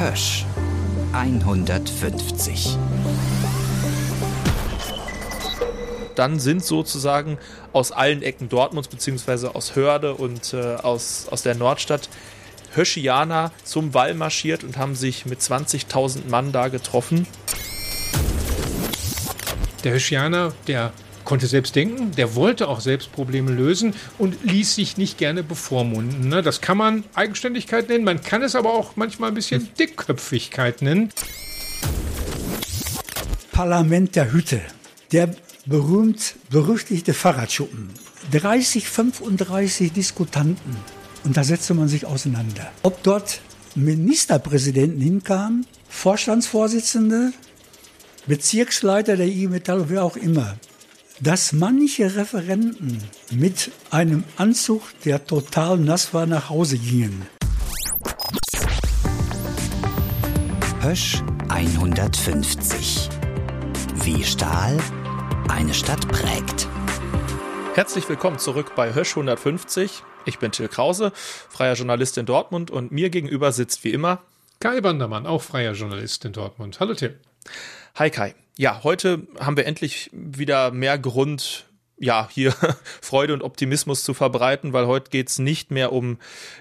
Hösch 150. Dann sind sozusagen aus allen Ecken Dortmunds beziehungsweise aus Hörde und äh, aus, aus der Nordstadt Höschianer zum Wall marschiert und haben sich mit 20.000 Mann da getroffen. Der Höschianer, der konnte selbst denken, der wollte auch selbst Probleme lösen und ließ sich nicht gerne bevormunden. Ne? Das kann man Eigenständigkeit nennen, man kann es aber auch manchmal ein bisschen Dickköpfigkeit nennen. Parlament der Hütte, der berühmt berüchtigte Fahrradschuppen. 30, 35 Diskutanten. Und da setzte man sich auseinander. Ob dort Ministerpräsidenten hinkamen, Vorstandsvorsitzende, Bezirksleiter der IG Metall, wer auch immer dass manche Referenten mit einem Anzug, der total nass war, nach Hause gingen. Hösch 150. Wie Stahl eine Stadt prägt. Herzlich willkommen zurück bei Hösch 150. Ich bin Till Krause, freier Journalist in Dortmund und mir gegenüber sitzt wie immer Kai Bandermann, auch freier Journalist in Dortmund. Hallo Till. Hi Kai. Ja, heute haben wir endlich wieder mehr Grund, ja, hier Freude und Optimismus zu verbreiten, weil heute geht's nicht mehr um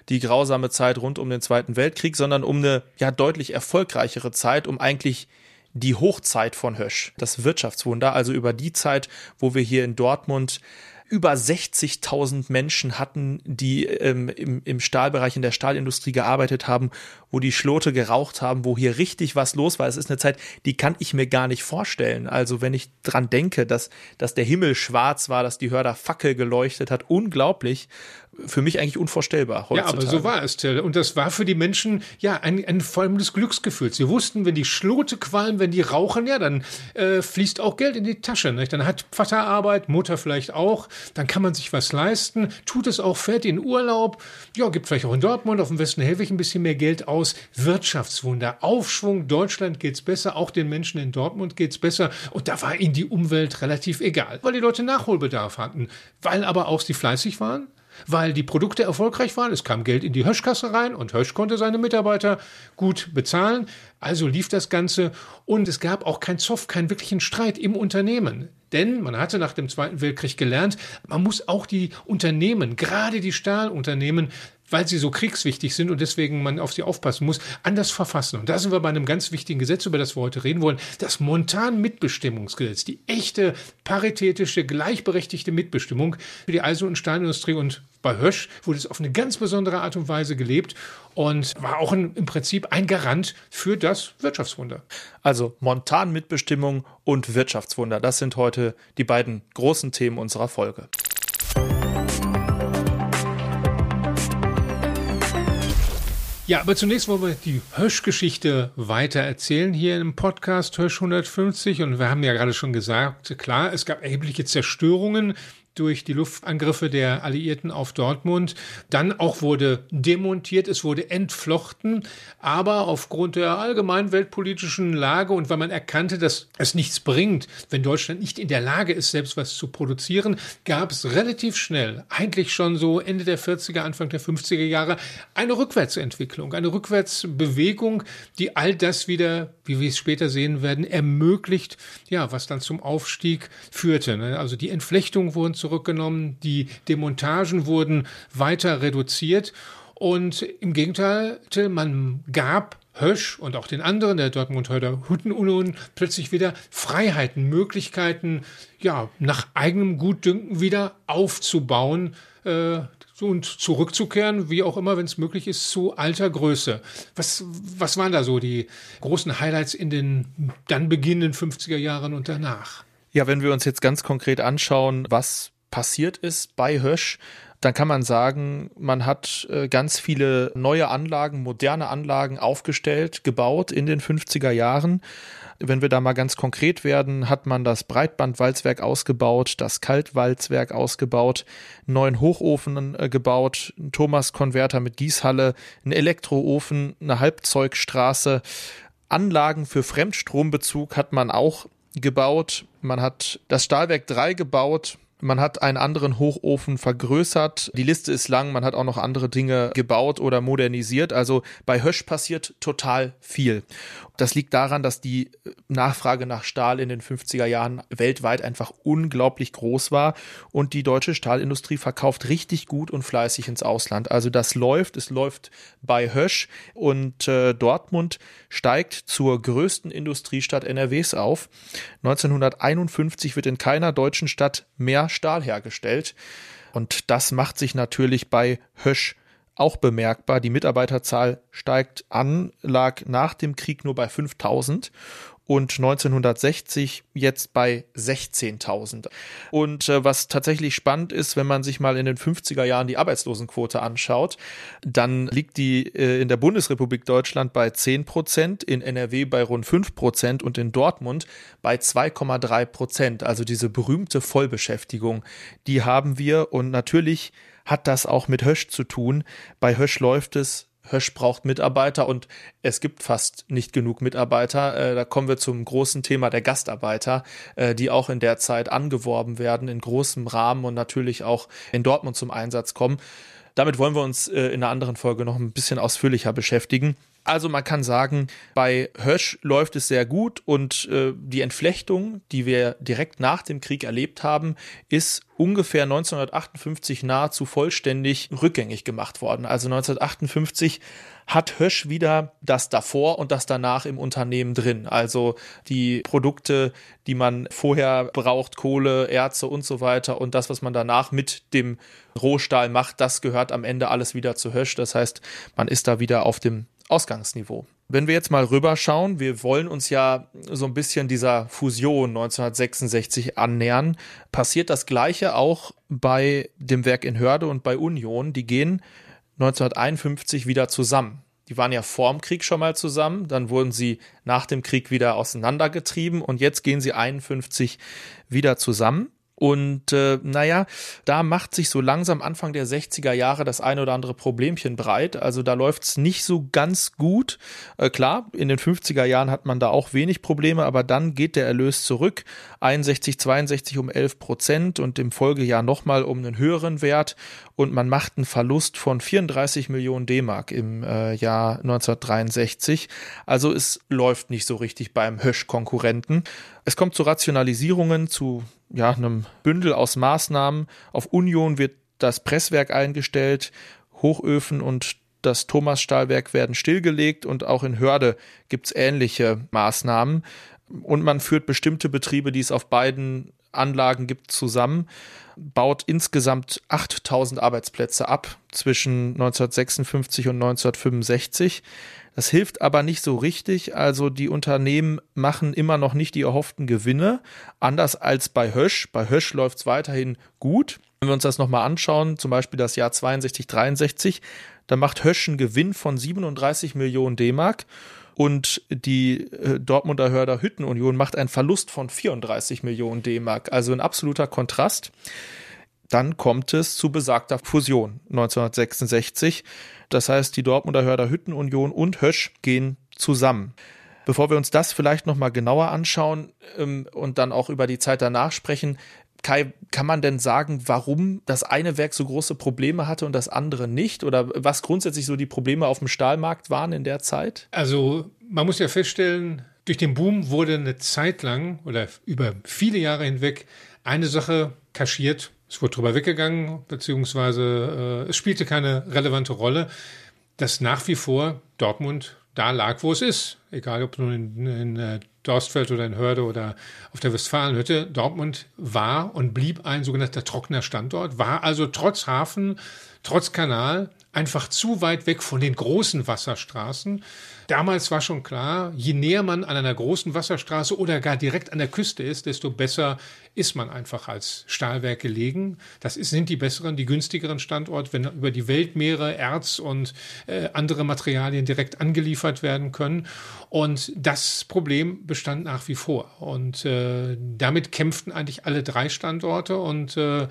die grausame Zeit rund um den Zweiten Weltkrieg, sondern um eine ja deutlich erfolgreichere Zeit, um eigentlich die Hochzeit von Hösch, das Wirtschaftswunder, also über die Zeit, wo wir hier in Dortmund über 60.000 Menschen hatten, die ähm, im, im Stahlbereich, in der Stahlindustrie gearbeitet haben, wo die Schlote geraucht haben, wo hier richtig was los war. Es ist eine Zeit, die kann ich mir gar nicht vorstellen. Also wenn ich dran denke, dass, dass der Himmel schwarz war, dass die Hörder Fackel geleuchtet hat, unglaublich für mich eigentlich unvorstellbar heutzutage. Ja, aber so war es, Till. Und das war für die Menschen ja ein, ein Form des Glücksgefühls. Sie wussten, wenn die Schlote qualmen, wenn die rauchen, ja, dann äh, fließt auch Geld in die Tasche. Nicht? Dann hat Vater Arbeit, Mutter vielleicht auch. Dann kann man sich was leisten, tut es auch, fährt in Urlaub. Ja, gibt vielleicht auch in Dortmund, auf dem Westen Helwig ein bisschen mehr Geld aus. Wirtschaftswunder, Aufschwung, Deutschland geht's besser, auch den Menschen in Dortmund geht's besser. Und da war ihnen die Umwelt relativ egal, weil die Leute Nachholbedarf hatten, weil aber auch sie fleißig waren weil die Produkte erfolgreich waren. Es kam Geld in die Höschkasse rein und Hösch konnte seine Mitarbeiter gut bezahlen. Also lief das Ganze und es gab auch kein Zoff, keinen wirklichen Streit im Unternehmen. Denn man hatte nach dem Zweiten Weltkrieg gelernt, man muss auch die Unternehmen, gerade die Stahlunternehmen, weil sie so kriegswichtig sind und deswegen man auf sie aufpassen muss, anders verfassen. Und da sind wir bei einem ganz wichtigen Gesetz, über das wir heute reden wollen, das Montan-Mitbestimmungsgesetz, die echte paritätische, gleichberechtigte Mitbestimmung für die Eisen- und Stahlindustrie und bei Hösch wurde es auf eine ganz besondere Art und Weise gelebt und war auch ein, im Prinzip ein Garant für das Wirtschaftswunder. Also Montan-Mitbestimmung und Wirtschaftswunder, das sind heute die beiden großen Themen unserer Folge. Ja, aber zunächst wollen wir die Hösch-Geschichte weiter erzählen hier im Podcast Hösch 150. Und wir haben ja gerade schon gesagt, klar, es gab erhebliche Zerstörungen durch die Luftangriffe der Alliierten auf Dortmund. Dann auch wurde demontiert, es wurde entflochten, aber aufgrund der allgemeinen weltpolitischen Lage und weil man erkannte, dass es nichts bringt, wenn Deutschland nicht in der Lage ist, selbst was zu produzieren, gab es relativ schnell, eigentlich schon so Ende der 40er, Anfang der 50er Jahre, eine Rückwärtsentwicklung, eine Rückwärtsbewegung, die all das wieder, wie wir es später sehen werden, ermöglicht, ja, was dann zum Aufstieg führte. Ne? Also die Entflechtung wurden zurückgenommen, die Demontagen wurden weiter reduziert und im Gegenteil, man gab Hösch und auch den anderen der Dortmund-Hörder Hüttenunion plötzlich wieder Freiheiten, Möglichkeiten, ja, nach eigenem Gutdünken wieder aufzubauen äh, und zurückzukehren, wie auch immer, wenn es möglich ist, zu alter Größe. Was, was waren da so die großen Highlights in den dann beginnenden 50er Jahren und danach? Ja, wenn wir uns jetzt ganz konkret anschauen, was passiert ist bei Hösch, dann kann man sagen, man hat äh, ganz viele neue Anlagen, moderne Anlagen aufgestellt, gebaut in den 50er Jahren. Wenn wir da mal ganz konkret werden, hat man das Breitbandwalzwerk ausgebaut, das Kaltwalzwerk ausgebaut, einen neuen Hochofen äh, gebaut, einen Thomas-Konverter mit Gießhalle, einen Elektroofen, eine Halbzeugstraße, Anlagen für Fremdstrombezug hat man auch gebaut. Man hat das Stahlwerk 3 gebaut, Man hat einen anderen Hochofen vergrößert. Die Liste ist lang. Man hat auch noch andere Dinge gebaut oder modernisiert. Also bei Hösch passiert total viel. Das liegt daran, dass die Nachfrage nach Stahl in den 50er Jahren weltweit einfach unglaublich groß war und die deutsche Stahlindustrie verkauft richtig gut und fleißig ins Ausland. Also das läuft. Es läuft bei Hösch und äh, Dortmund steigt zur größten Industriestadt NRWs auf. 1951 wird in keiner deutschen Stadt mehr Stahl hergestellt. Und das macht sich natürlich bei Hösch auch bemerkbar. Die Mitarbeiterzahl steigt an, lag nach dem Krieg nur bei 5000 und 1960 jetzt bei 16.000. Und äh, was tatsächlich spannend ist, wenn man sich mal in den 50er Jahren die Arbeitslosenquote anschaut, dann liegt die äh, in der Bundesrepublik Deutschland bei 10 Prozent, in NRW bei rund 5 Prozent und in Dortmund bei 2,3 Prozent. Also diese berühmte Vollbeschäftigung, die haben wir und natürlich hat das auch mit Hösch zu tun. Bei Hösch läuft es Hösch braucht Mitarbeiter und es gibt fast nicht genug Mitarbeiter. Äh, da kommen wir zum großen Thema der Gastarbeiter, äh, die auch in der Zeit angeworben werden in großem Rahmen und natürlich auch in Dortmund zum Einsatz kommen. Damit wollen wir uns äh, in einer anderen Folge noch ein bisschen ausführlicher beschäftigen. Also man kann sagen, bei Hösch läuft es sehr gut und äh, die Entflechtung, die wir direkt nach dem Krieg erlebt haben, ist ungefähr 1958 nahezu vollständig rückgängig gemacht worden. Also 1958 hat Hösch wieder das davor und das danach im Unternehmen drin. Also die Produkte, die man vorher braucht, Kohle, Erze und so weiter und das, was man danach mit dem Rohstahl macht, das gehört am Ende alles wieder zu Hösch. Das heißt, man ist da wieder auf dem Ausgangsniveau. Wenn wir jetzt mal rüberschauen, wir wollen uns ja so ein bisschen dieser Fusion 1966 annähern, passiert das Gleiche auch bei dem Werk in Hörde und bei Union. Die gehen 1951 wieder zusammen. Die waren ja vorm Krieg schon mal zusammen, dann wurden sie nach dem Krieg wieder auseinandergetrieben und jetzt gehen sie 51 wieder zusammen. Und äh, naja, da macht sich so langsam Anfang der 60er Jahre das eine oder andere Problemchen breit. Also da läuft's nicht so ganz gut. Äh, klar, in den 50er Jahren hat man da auch wenig Probleme, aber dann geht der Erlös zurück. 61, 62 um 11 Prozent und im Folgejahr nochmal um einen höheren Wert. Und man macht einen Verlust von 34 Millionen D-Mark im äh, Jahr 1963. Also es läuft nicht so richtig beim Hösch-Konkurrenten. Es kommt zu Rationalisierungen, zu ja, einem Bündel aus Maßnahmen. Auf Union wird das Presswerk eingestellt, Hochöfen und das Thomas-Stahlwerk werden stillgelegt und auch in Hörde gibt's ähnliche Maßnahmen. Und man führt bestimmte Betriebe, die es auf beiden Anlagen gibt, zusammen, baut insgesamt 8000 Arbeitsplätze ab zwischen 1956 und 1965. Das hilft aber nicht so richtig. Also die Unternehmen machen immer noch nicht die erhofften Gewinne, anders als bei Hösch. Bei Hösch läuft es weiterhin gut. Wenn wir uns das nochmal anschauen, zum Beispiel das Jahr 62, 63, da macht Hösch einen Gewinn von 37 Millionen D-Mark und die äh, Dortmunder Hörder Hüttenunion macht einen Verlust von 34 Millionen D-Mark. Also ein absoluter Kontrast. Dann kommt es zu besagter Fusion 1966. Das heißt, die Dortmunder Hörder Hüttenunion und Hösch gehen zusammen. Bevor wir uns das vielleicht nochmal genauer anschauen ähm, und dann auch über die Zeit danach sprechen, Kai, kann man denn sagen, warum das eine Werk so große Probleme hatte und das andere nicht? Oder was grundsätzlich so die Probleme auf dem Stahlmarkt waren in der Zeit? Also man muss ja feststellen, durch den Boom wurde eine Zeit lang oder über viele Jahre hinweg eine Sache kaschiert es wurde drüber weggegangen, beziehungsweise äh, es spielte keine relevante Rolle, dass nach wie vor Dortmund da lag, wo es ist. Egal ob nun in, in äh, Dorstfeld oder in Hörde oder auf der Westfalenhütte. Dortmund war und blieb ein sogenannter trockener Standort, war also trotz Hafen, trotz Kanal einfach zu weit weg von den großen Wasserstraßen. Damals war schon klar, je näher man an einer großen Wasserstraße oder gar direkt an der Küste ist, desto besser ist man einfach als Stahlwerk gelegen. Das ist, sind die besseren, die günstigeren Standorte, wenn über die Weltmeere Erz und äh, andere Materialien direkt angeliefert werden können. Und das Problem bestand nach wie vor. Und äh, damit kämpften eigentlich alle drei Standorte und äh,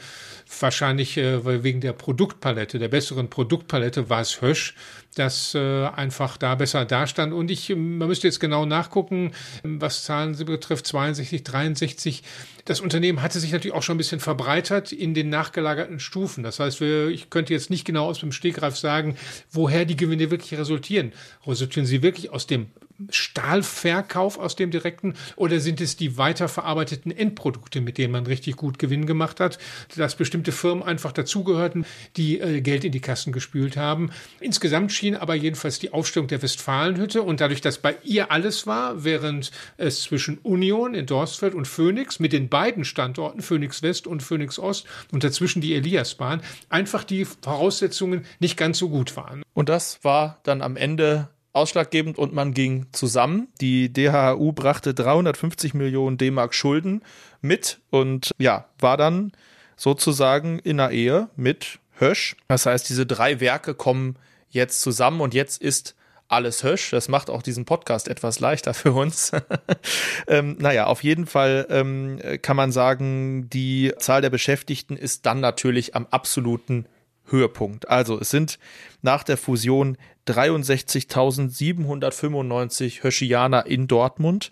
wahrscheinlich äh, wegen der Produktpalette, der besseren Produktpalette war es Hösch, das äh, einfach da besser dastand. Und ich, man müsste jetzt genau nachgucken, was Zahlen sie betrifft, 62, 63. Das Unternehmen Unternehmen hatte sich natürlich auch schon ein bisschen verbreitert in den nachgelagerten Stufen. Das heißt, wir, ich könnte jetzt nicht genau aus dem Stegreif sagen, woher die Gewinne wirklich resultieren. Resultieren sie wirklich aus dem Stahlverkauf aus dem direkten oder sind es die weiterverarbeiteten Endprodukte, mit denen man richtig gut Gewinn gemacht hat, dass bestimmte Firmen einfach dazugehörten, die äh, Geld in die Kassen gespült haben. Insgesamt schien aber jedenfalls die Aufstellung der Westfalenhütte und dadurch, dass bei ihr alles war, während es zwischen Union in Dorstfeld und Phoenix mit den beiden Standorten Phoenix West und Phoenix Ost und dazwischen die Eliasbahn einfach die Voraussetzungen nicht ganz so gut waren. Und das war dann am Ende ausschlaggebend und man ging zusammen. Die DHU brachte 350 Millionen D-Mark Schulden mit und ja, war dann sozusagen in einer Ehe mit Hösch. Das heißt, diese drei Werke kommen jetzt zusammen und jetzt ist alles Hösch. Das macht auch diesen Podcast etwas leichter für uns. ähm, naja, auf jeden Fall ähm, kann man sagen, die Zahl der Beschäftigten ist dann natürlich am absoluten Höhepunkt. Also es sind nach der Fusion 63.795 Höschianer in Dortmund.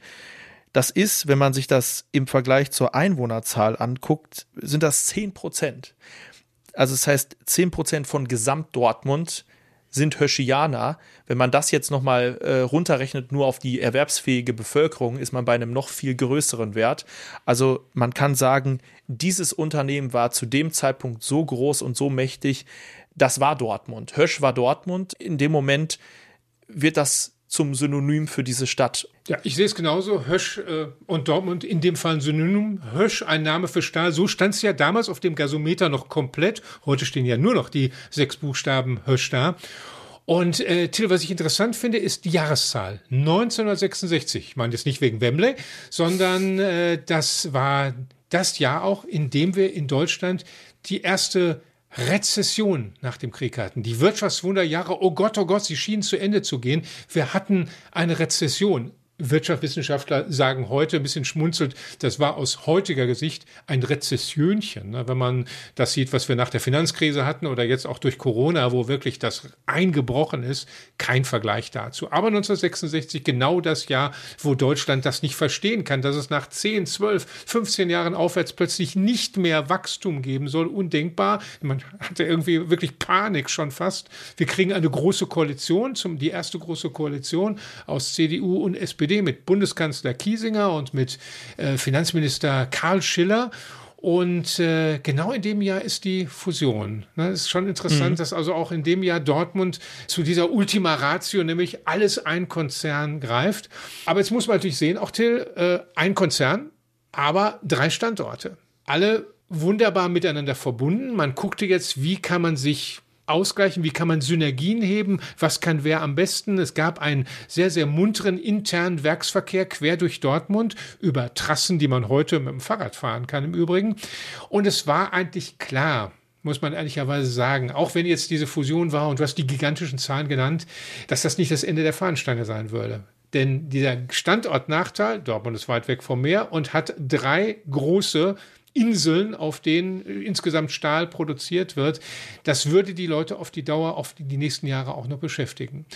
Das ist, wenn man sich das im Vergleich zur Einwohnerzahl anguckt, sind das 10 Prozent. Also das heißt, 10 Prozent von Gesamt-Dortmund sind Höschianer. Wenn man das jetzt nochmal äh, runterrechnet, nur auf die erwerbsfähige Bevölkerung, ist man bei einem noch viel größeren Wert. Also man kann sagen, dieses Unternehmen war zu dem Zeitpunkt so groß und so mächtig, das war Dortmund. Hösch war Dortmund. In dem Moment wird das zum Synonym für diese Stadt. Ja, ich sehe es genauso. Hösch äh, und Dortmund in dem Fall ein Synonym. Hösch, ein Name für Stahl. So stand es ja damals auf dem Gasometer noch komplett. Heute stehen ja nur noch die sechs Buchstaben Hösch da. Und äh, Till, was ich interessant finde, ist die Jahreszahl 1966. Ich meine jetzt nicht wegen Wembley, sondern äh, das war das Jahr auch, in dem wir in Deutschland die erste Rezession nach dem Krieg hatten. Die Wirtschaftswunderjahre, oh Gott, oh Gott, sie schienen zu Ende zu gehen. Wir hatten eine Rezession. Wirtschaftswissenschaftler sagen heute ein bisschen schmunzelt, das war aus heutiger Sicht ein Rezessionchen. Ne? Wenn man das sieht, was wir nach der Finanzkrise hatten oder jetzt auch durch Corona, wo wirklich das eingebrochen ist, kein Vergleich dazu. Aber 1966 genau das Jahr, wo Deutschland das nicht verstehen kann, dass es nach 10, 12, 15 Jahren aufwärts plötzlich nicht mehr Wachstum geben soll. Undenkbar. Man hatte irgendwie wirklich Panik schon fast. Wir kriegen eine große Koalition, die erste große Koalition aus CDU und SPD SPD mit Bundeskanzler Kiesinger und mit äh, Finanzminister Karl Schiller. Und äh, genau in dem Jahr ist die Fusion. Ne, ist schon interessant, mhm. dass also auch in dem Jahr Dortmund zu dieser Ultima Ratio, nämlich alles ein Konzern greift. Aber jetzt muss man natürlich sehen, auch Till, äh, ein Konzern, aber drei Standorte. Alle wunderbar miteinander verbunden. Man guckte jetzt, wie kann man sich ausgleichen? Wie kann man Synergien heben? Was kann wer am besten? Es gab einen sehr, sehr munteren internen Werksverkehr quer durch Dortmund über Trassen, die man heute mit dem Fahrrad fahren kann im Übrigen. Und es war eigentlich klar, muss man ehrlicherweise sagen, auch wenn jetzt diese Fusion war und du hast die gigantischen Zahlen genannt, dass das nicht das Ende der Fahnenstange sein würde. Denn dieser Standortnachteil, Dortmund ist weit weg vom Meer und hat drei große Inseln, auf denen äh, insgesamt Stahl produziert wird. Das würde die Leute auf die Dauer, auf die nächsten Jahre auch noch beschäftigen.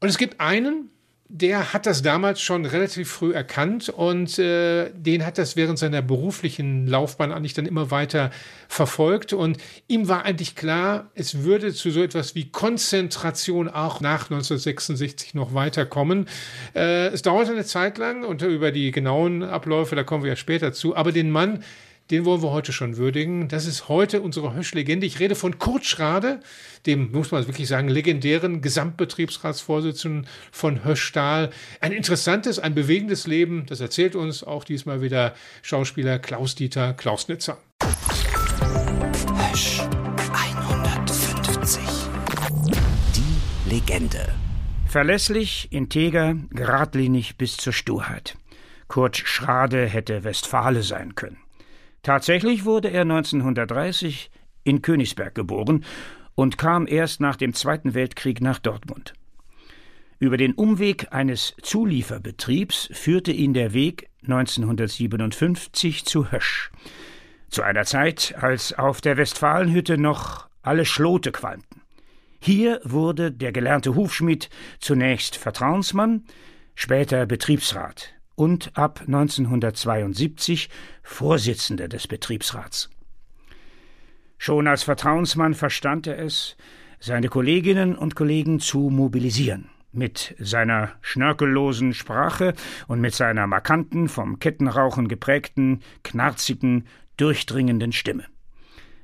Und es gibt einen, der hat das damals schon relativ früh erkannt und äh, den hat das während seiner beruflichen Laufbahn eigentlich dann immer weiter verfolgt. Und ihm war eigentlich klar, es würde zu so etwas wie Konzentration auch nach 1966 noch weiterkommen. Äh, es dauerte eine Zeit lang und über die genauen Abläufe, da kommen wir ja später zu, aber den Mann, den wollen wir heute schon würdigen. Das ist heute unsere Hösch-Legende. Ich rede von Kurt Schrade, dem, muss man wirklich sagen, legendären Gesamtbetriebsratsvorsitzenden von Hösch Stahl. Ein interessantes, ein bewegendes Leben. Das erzählt uns auch diesmal wieder Schauspieler Klaus-Dieter Klausnitzer. Hösch 150. Die Legende. Verlässlich, integer, geradlinig bis zur Sturheit. Kurt Schrade hätte Westfale sein können. Tatsächlich wurde er 1930 in Königsberg geboren und kam erst nach dem Zweiten Weltkrieg nach Dortmund. Über den Umweg eines Zulieferbetriebs führte ihn der Weg 1957 zu Hösch. Zu einer Zeit, als auf der Westfalenhütte noch alle Schlote qualmten. Hier wurde der gelernte Hufschmied zunächst Vertrauensmann, später Betriebsrat und ab 1972 Vorsitzender des Betriebsrats. Schon als Vertrauensmann verstand er es, seine Kolleginnen und Kollegen zu mobilisieren. Mit seiner schnörkellosen Sprache und mit seiner markanten, vom Kettenrauchen geprägten, knarzigen, durchdringenden Stimme.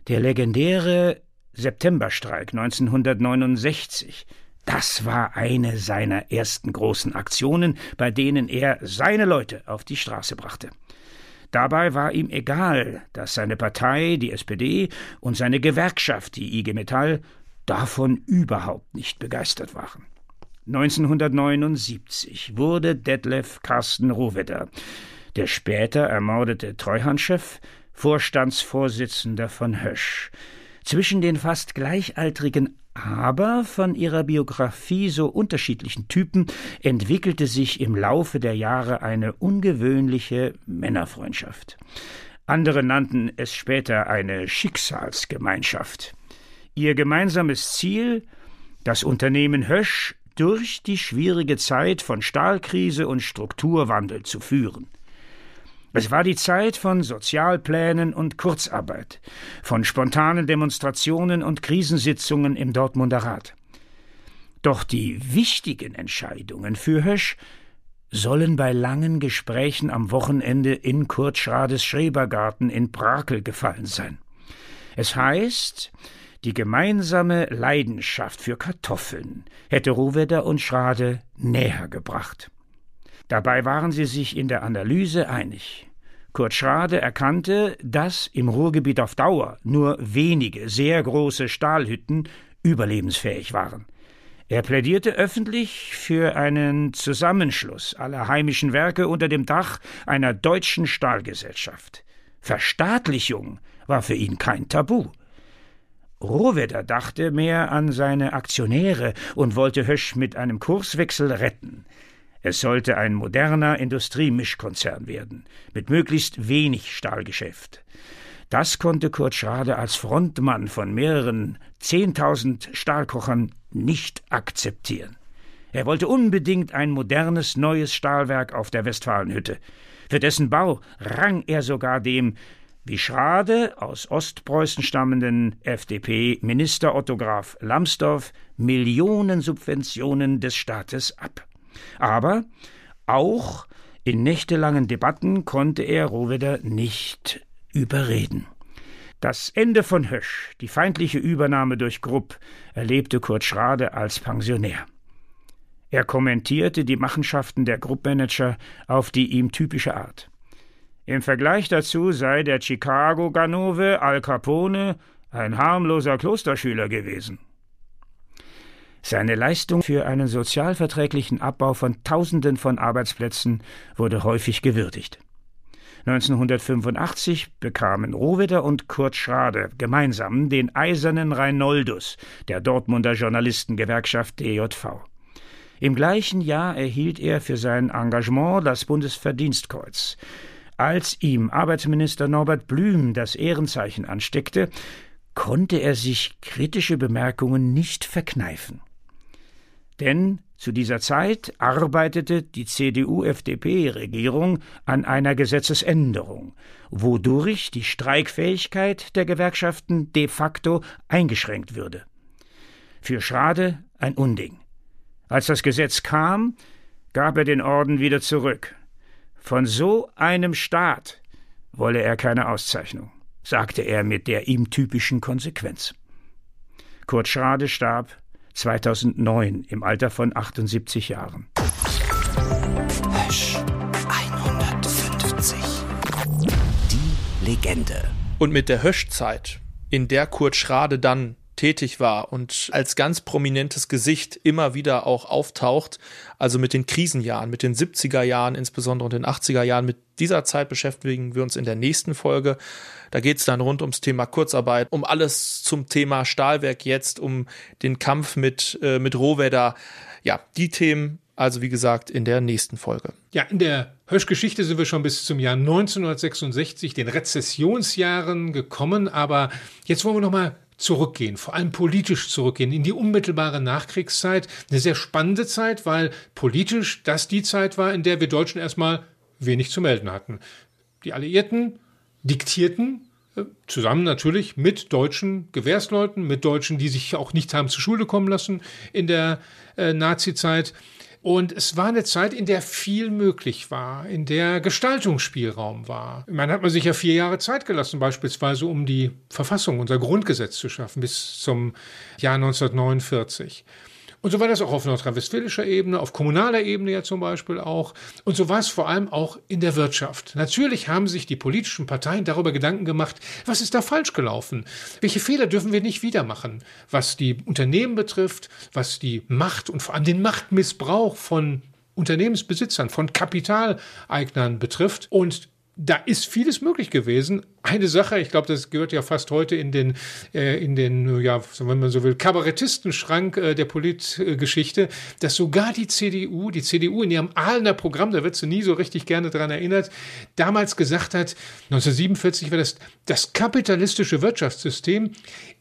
Der legendäre Septemberstreik 1969, das war eine seiner ersten großen Aktionen, bei denen er seine Leute auf die Straße brachte. Dabei war ihm egal, dass seine Partei, die SPD, und seine Gewerkschaft, die IG Metall, davon überhaupt nicht begeistert waren. 1979 wurde Detlef Carsten Rohwedder, der später ermordete Treuhandchef, Vorstandsvorsitzender von Hösch. Zwischen den fast gleichaltrigen, aber von ihrer Biografie so unterschiedlichen Typen entwickelte sich im Laufe der Jahre eine ungewöhnliche Männerfreundschaft. Andere nannten es später eine Schicksalsgemeinschaft. Ihr gemeinsames Ziel das Unternehmen Hösch durch die schwierige Zeit von Stahlkrise und Strukturwandel zu führen. Es war die Zeit von Sozialplänen und Kurzarbeit, von spontanen Demonstrationen und Krisensitzungen im Dortmunder Rat. Doch die wichtigen Entscheidungen für Hösch sollen bei langen Gesprächen am Wochenende in Kurt Schrades Schrebergarten in Brakel gefallen sein. Es heißt, die gemeinsame Leidenschaft für Kartoffeln hätte Rohwedder und Schrade näher gebracht. Dabei waren sie sich in der Analyse einig. Kurt Schrade erkannte, dass im Ruhrgebiet auf Dauer nur wenige sehr große Stahlhütten überlebensfähig waren. Er plädierte öffentlich für einen Zusammenschluss aller heimischen Werke unter dem Dach einer deutschen Stahlgesellschaft. Verstaatlichung war für ihn kein Tabu. Rohwedder dachte mehr an seine Aktionäre und wollte Hösch mit einem Kurswechsel retten. Es sollte ein moderner Industriemischkonzern werden, mit möglichst wenig Stahlgeschäft. Das konnte Kurt Schrade als Frontmann von mehreren zehntausend Stahlkochern nicht akzeptieren. Er wollte unbedingt ein modernes neues Stahlwerk auf der Westfalenhütte. Für dessen Bau rang er sogar dem, wie Schrade aus Ostpreußen stammenden FDP-Minister Otto Graf Lambsdorff Millionensubventionen des Staates ab. Aber auch in nächtelangen Debatten konnte er Rohwedder nicht überreden. Das Ende von Hösch, die feindliche Übernahme durch Grupp, erlebte Kurt Schrade als Pensionär. Er kommentierte die Machenschaften der Gruppmanager auf die ihm typische Art. Im Vergleich dazu sei der Chicago-Ganove Al Capone ein harmloser Klosterschüler gewesen. Seine Leistung für einen sozialverträglichen Abbau von Tausenden von Arbeitsplätzen wurde häufig gewürdigt. 1985 bekamen Rohwedder und Kurt Schrade gemeinsam den Eisernen Reinoldus der Dortmunder Journalistengewerkschaft DJV. Im gleichen Jahr erhielt er für sein Engagement das Bundesverdienstkreuz. Als ihm Arbeitsminister Norbert Blüm das Ehrenzeichen ansteckte, konnte er sich kritische Bemerkungen nicht verkneifen. Denn zu dieser Zeit arbeitete die CDU-FDP-Regierung an einer Gesetzesänderung, wodurch die Streikfähigkeit der Gewerkschaften de facto eingeschränkt würde. Für Schrade ein Unding. Als das Gesetz kam, gab er den Orden wieder zurück. Von so einem Staat wolle er keine Auszeichnung, sagte er mit der ihm typischen Konsequenz. Kurt Schrade starb 2009 im Alter von 78 Jahren. Hösch 150. Die Legende. Und mit der Höschzeit, in der Kurt Schrade dann tätig war und als ganz prominentes Gesicht immer wieder auch auftaucht, also mit den Krisenjahren, mit den 70er Jahren insbesondere und den 80er Jahren, mit dieser Zeit beschäftigen wir uns in der nächsten Folge. Da geht es dann rund ums Thema Kurzarbeit, um alles zum Thema Stahlwerk jetzt, um den Kampf mit, äh, mit Rohwedder. Ja, die Themen also wie gesagt in der nächsten Folge. Ja, in der Hösch-Geschichte sind wir schon bis zum Jahr 1966, den Rezessionsjahren gekommen, aber jetzt wollen wir noch mal zurückgehen, vor allem politisch zurückgehen, in die unmittelbare Nachkriegszeit. Eine sehr spannende Zeit, weil politisch das die Zeit war, in der wir Deutschen erstmal wenig zu melden hatten. Die Alliierten diktierten äh, zusammen natürlich mit deutschen Gewährsleuten, mit Deutschen, die sich auch nicht haben zur Schule kommen lassen in der äh, Nazi-Zeit. Und es war eine Zeit, in der viel möglich war, in der Gestaltungsspielraum war. Man hat man sich ja vier Jahre Zeit gelassen, beispielsweise um die Verfassung, unser Grundgesetz zu schaffen, bis zum Jahr 1949. Und so war das auch auf nordrhein-westfälischer Ebene, auf kommunaler Ebene ja zum Beispiel auch. Und so war es vor allem auch in der Wirtschaft. Natürlich haben sich die politischen Parteien darüber Gedanken gemacht, was ist da falsch gelaufen? Welche Fehler dürfen wir nicht wieder machen? Was die Unternehmen betrifft, was die Macht und vor allem den Machtmissbrauch von Unternehmensbesitzern, von Kapitaleignern betrifft. Und da ist vieles möglich gewesen. Eine Sache, ich glaube, das gehört ja fast heute in den, äh, in den, ja, wenn man so will, Kabarettistenschrank äh, der Politgeschichte, dass sogar die CDU, die CDU in ihrem Ahlener Programm, da wird sie nie so richtig gerne dran erinnert, damals gesagt hat, 1947 war das, das kapitalistische Wirtschaftssystem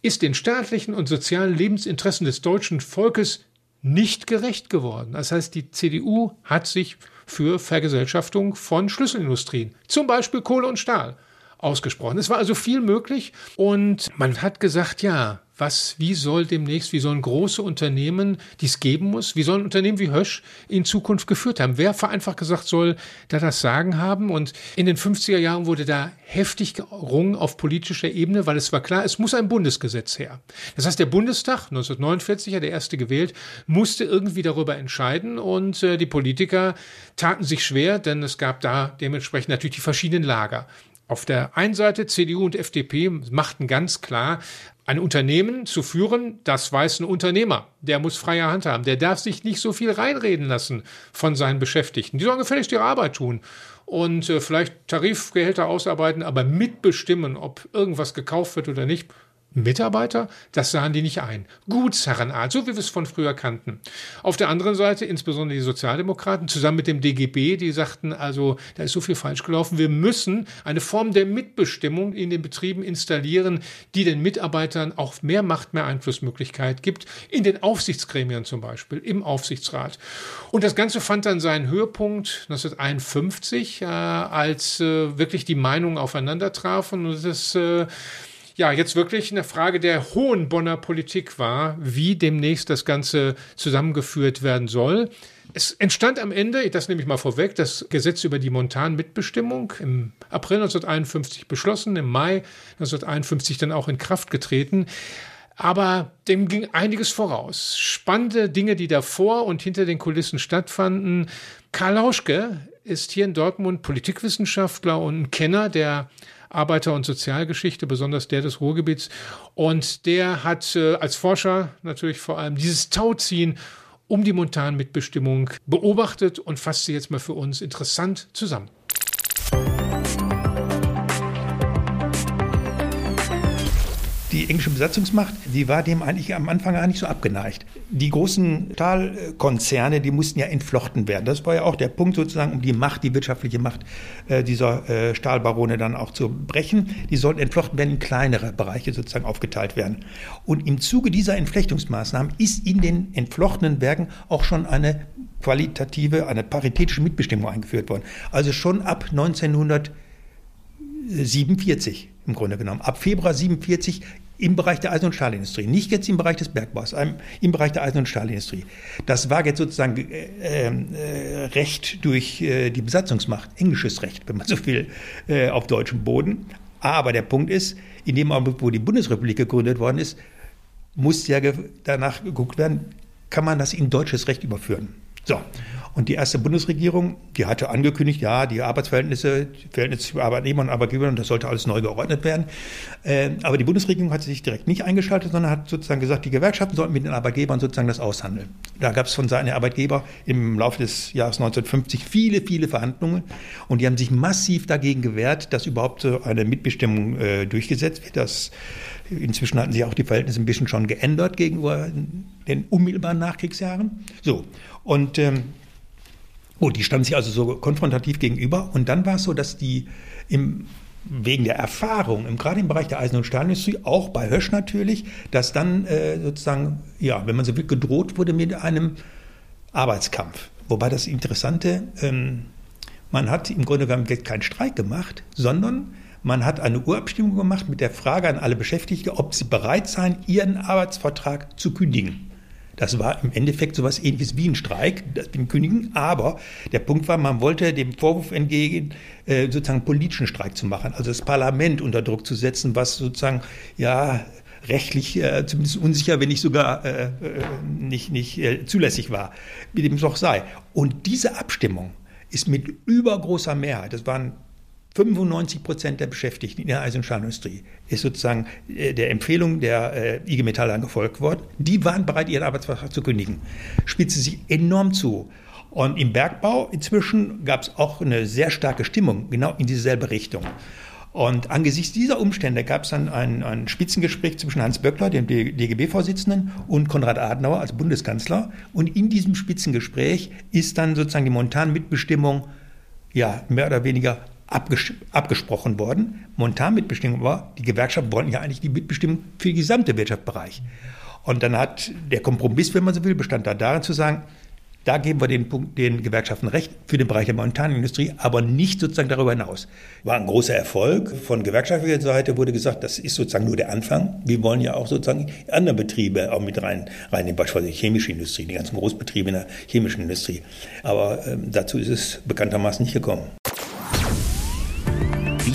ist den staatlichen und sozialen Lebensinteressen des deutschen Volkes nicht gerecht geworden. Das heißt, die CDU hat sich für Vergesellschaftung von Schlüsselindustrien, zum Beispiel Kohle und Stahl, ausgesprochen. Es war also viel möglich und man hat gesagt, ja, was, wie soll demnächst, wie sollen große Unternehmen, die es geben muss, wie sollen Unternehmen wie Hösch in Zukunft geführt haben? Wer vereinfacht gesagt soll da das Sagen haben? Und in den 50er Jahren wurde da heftig gerungen auf politischer Ebene, weil es war klar, es muss ein Bundesgesetz her. Das heißt, der Bundestag, 1949 ja der erste gewählt, musste irgendwie darüber entscheiden und äh, die Politiker taten sich schwer, denn es gab da dementsprechend natürlich die verschiedenen Lager. Auf der einen Seite CDU und FDP machten ganz klar, ein Unternehmen zu führen, das weiß ein Unternehmer. Der muss freie Hand haben. Der darf sich nicht so viel reinreden lassen von seinen Beschäftigten. Die sollen gefälligst ihre Arbeit tun und äh, vielleicht Tarifgehälter ausarbeiten, aber mitbestimmen, ob irgendwas gekauft wird oder nicht. Mitarbeiter, das sahen die nicht ein. Gutsherrenart, so wie wir es von früher kannten. Auf der anderen Seite insbesondere die Sozialdemokraten zusammen mit dem DGB, die sagten, also da ist so viel falsch gelaufen, wir müssen eine Form der Mitbestimmung in den Betrieben installieren, die den Mitarbeitern auch mehr Macht, mehr Einflussmöglichkeit gibt, in den Aufsichtsgremien zum Beispiel, im Aufsichtsrat. Und das Ganze fand dann seinen Höhepunkt 1951, äh, als äh, wirklich die Meinungen aufeinander trafen und das äh, ja jetzt wirklich eine Frage der hohen Bonner Politik war, wie demnächst das Ganze zusammengeführt werden soll. Es entstand am Ende, das nehme ich mal vorweg, das Gesetz über die Montanmitbestimmung im April 1951 beschlossen, im Mai 1951 dann auch in Kraft getreten. Aber dem ging einiges voraus. Spannende Dinge, die davor und hinter den Kulissen stattfanden. Karl Lauschke ist hier in Dortmund Politikwissenschaftler und Kenner der Arbeiter- und Sozialgeschichte, besonders der des Ruhrgebiets. Und der hat äh, als Forscher natürlich vor allem dieses Tauziehen um die Montanmitbestimmung beobachtet und fasst sie jetzt mal für uns interessant zusammen. Die englische Besatzungsmacht, die war dem eigentlich am Anfang gar nicht so abgeneigt. Die großen Stahlkonzerne, die mussten ja entflochten werden. Das war ja auch der Punkt sozusagen, um die Macht, die wirtschaftliche Macht äh, dieser äh, Stahlbarone dann auch zu brechen. Die sollten entflochten werden, in kleinere Bereiche sozusagen aufgeteilt werden. Und im Zuge dieser Entflechtungsmaßnahmen ist in den entflochtenen Werken auch schon eine qualitative, eine paritätische Mitbestimmung eingeführt worden. Also schon ab 1947 im Grunde genommen. Ab Februar 47 im Bereich der Eisen- und Stahlindustrie, nicht jetzt im Bereich des Bergbaus, im Bereich der Eisen- und Stahlindustrie. Das war jetzt sozusagen äh, äh, Recht durch äh, die Besatzungsmacht, englisches Recht, wenn man so will, äh, auf deutschem Boden. Aber der Punkt ist, in dem Augenblick, wo die Bundesrepublik gegründet worden ist, muss ja danach geguckt werden, kann man das in deutsches Recht überführen. So, und die erste Bundesregierung, die hatte angekündigt, ja, die Arbeitsverhältnisse, Verhältnisse zwischen Arbeitnehmern und Arbeitgebern, das sollte alles neu geordnet werden. Äh, aber die Bundesregierung hat sich direkt nicht eingeschaltet, sondern hat sozusagen gesagt, die Gewerkschaften sollten mit den Arbeitgebern sozusagen das aushandeln. Da gab es von Seiten der Arbeitgeber im Laufe des Jahres 1950 viele, viele Verhandlungen und die haben sich massiv dagegen gewehrt, dass überhaupt so eine Mitbestimmung äh, durchgesetzt wird. Das, inzwischen hatten sich auch die Verhältnisse ein bisschen schon geändert gegenüber den unmittelbaren Nachkriegsjahren. So, und ähm, Gut, die standen sich also so konfrontativ gegenüber. Und dann war es so, dass die im, wegen der Erfahrung, im, gerade im Bereich der Eisen- und Stahlindustrie, auch bei Hösch natürlich, dass dann äh, sozusagen, ja, wenn man so will, gedroht wurde mit einem Arbeitskampf. Wobei das Interessante, ähm, Man hat im Grunde genommen keinen Streik gemacht, sondern man hat eine Urabstimmung gemacht mit der Frage an alle Beschäftigten, ob sie bereit seien, ihren Arbeitsvertrag zu kündigen. Das war im Endeffekt so etwas ähnliches wie ein Streik, das bin kündigen. Aber der Punkt war, man wollte dem Vorwurf entgegen, äh, sozusagen politischen Streik zu machen, also das Parlament unter Druck zu setzen, was sozusagen ja rechtlich äh, zumindest unsicher, wenn nicht sogar äh, äh nicht, nicht äh, zulässig war, wie dem es auch sei. Und diese Abstimmung ist mit übergroßer Mehrheit, das waren 95 Prozent der Beschäftigten in der Eisen- und Stahlindustrie ist sozusagen äh, der Empfehlung der IG Metall angefolgt worden. Die waren bereit, ihren Arbeitsvertrag zu kündigen. Spitzte sich enorm zu. Und im Bergbau inzwischen gab es auch eine sehr starke Stimmung, genau in dieselbe Richtung. Und angesichts dieser Umstände gab es dann ein, ein, Spitzengespräch zwischen Hans Böckler, dem DGB-Vorsitzenden, und Konrad Adenauer als Bundeskanzler. Und in diesem Spitzengespräch ist dann sozusagen die Montanmitbestimmung ja, mehr oder weniger abges abgesprochen worden. Montanmitbestimmung war, die Gewerkschaften wollten ja eigentlich die Mitbestimmung für den gesamten Wirtschaftsbereich. Und dann hat der Kompromiss, wenn man so will, bestand da darin zu sagen, da geben wir den, Punkt, den Gewerkschaften recht für den Bereich der Montanindustrie, aber nicht sozusagen darüber hinaus. War ein großer Erfolg. Von gewerkschaftlicher Seite wurde gesagt, das ist sozusagen nur der Anfang. Wir wollen ja auch sozusagen andere Betriebe auch mit rein, reinnehmen, beispielsweise die chemische Industrie, die ganzen Großbetriebe in der chemischen Industrie. Aber ähm, dazu ist es bekanntermaßen nicht gekommen.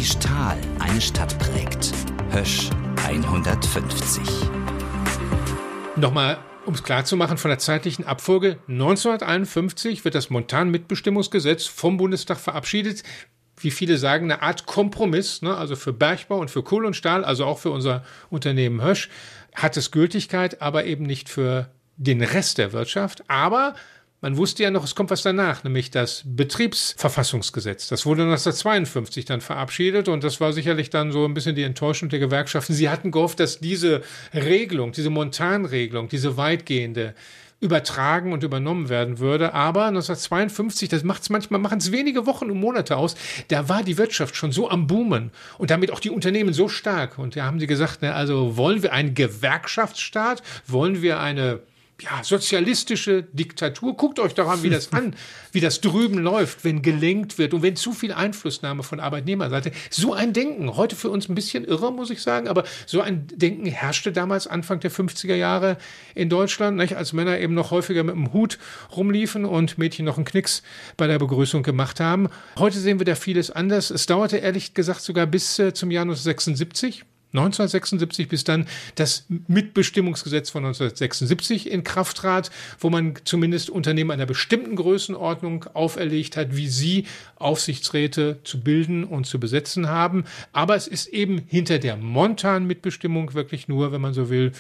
Wie Stahl eine Stadt prägt. Hösch 150. Nochmal um es klarzumachen, von der zeitlichen Abfolge 1951 wird das Montanmitbestimmungsgesetz vom Bundestag verabschiedet. Wie viele sagen, eine Art Kompromiss, ne? also für Bergbau und für Kohle und Stahl, also auch für unser Unternehmen Hösch, hat es Gültigkeit, aber eben nicht für den Rest der Wirtschaft. Aber man wusste ja noch, es kommt was danach, nämlich das Betriebsverfassungsgesetz. Das wurde 1952 dann verabschiedet und das war sicherlich dann so ein bisschen die Enttäuschung der Gewerkschaften. Sie hatten gehofft, dass diese Regelung, diese Montanregelung, diese weitgehende übertragen und übernommen werden würde. Aber 1952, das macht es manchmal, machen es wenige Wochen und Monate aus, da war die Wirtschaft schon so am Boomen und damit auch die Unternehmen so stark. Und da haben sie gesagt, ne, also wollen wir einen Gewerkschaftsstaat, wollen wir eine ja, sozialistische Diktatur. Guckt euch doch an, wie das an, wie das drüben läuft, wenn gelenkt wird und wenn zu viel Einflussnahme von Arbeitnehmerseite. So ein Denken, heute für uns ein bisschen irre, muss ich sagen, aber so ein Denken herrschte damals Anfang der 50er Jahre in Deutschland, nicht? als Männer eben noch häufiger mit dem Hut rumliefen und Mädchen noch einen Knicks bei der Begrüßung gemacht haben. Heute sehen wir da vieles anders. Es dauerte ehrlich gesagt sogar bis äh, zum Jahr 1976 1976 bis dann das Mitbestimmungsgesetz von 1976 in Kraft trat, wo man zumindest Unternehmen einer bestimmten Größenordnung auferlegt hat, wie sie Aufsichtsräte zu bilden und zu besetzen haben. Aber es ist eben hinter der Montan-Mitbestimmung wirklich nur, wenn man so will,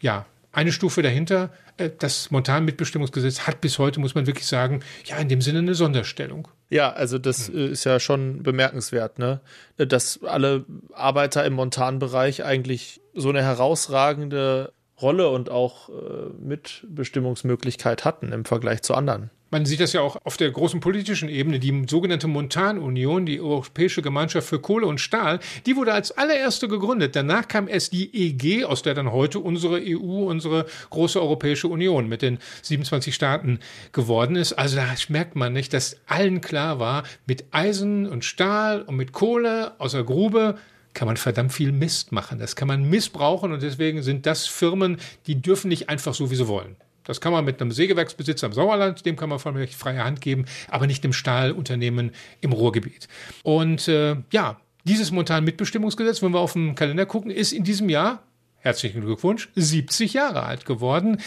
ja, eine Stufe dahinter. Äh, das Montan-Mitbestimmungsgesetz hat bis heute, muss man wirklich sagen, ja, in dem Sinne eine Sonderstellung. Ja, also das hm. ist ja schon bemerkenswert, ne? Dass alle Arbeiter im Montanbereich eigentlich so eine herausragende Rolle und auch äh, Mitbestimmungsmöglichkeit hatten im Vergleich zu anderen. Man sieht das ja auch auf der großen politischen Ebene. Die sogenannte Montanunion, die Europäische Gemeinschaft für Kohle und Stahl, die wurde als allererste gegründet. Danach kam erst die EG, aus der dann heute unsere EU, unsere große Europäische Union mit den 27 Staaten geworden ist. Also da merkt man nicht, dass allen klar war, mit Eisen und Stahl und mit Kohle aus der Grube kann man verdammt viel Mist machen. Das kann man missbrauchen und deswegen sind das Firmen, die dürfen nicht einfach so, wie sie wollen. Das kann man mit einem Sägewerksbesitzer im Sauerland, dem kann man von freie Hand geben, aber nicht dem Stahlunternehmen im Ruhrgebiet. Und äh, ja, dieses Montan-Mitbestimmungsgesetz, wenn wir auf den Kalender gucken, ist in diesem Jahr, herzlichen Glückwunsch, 70 Jahre alt geworden.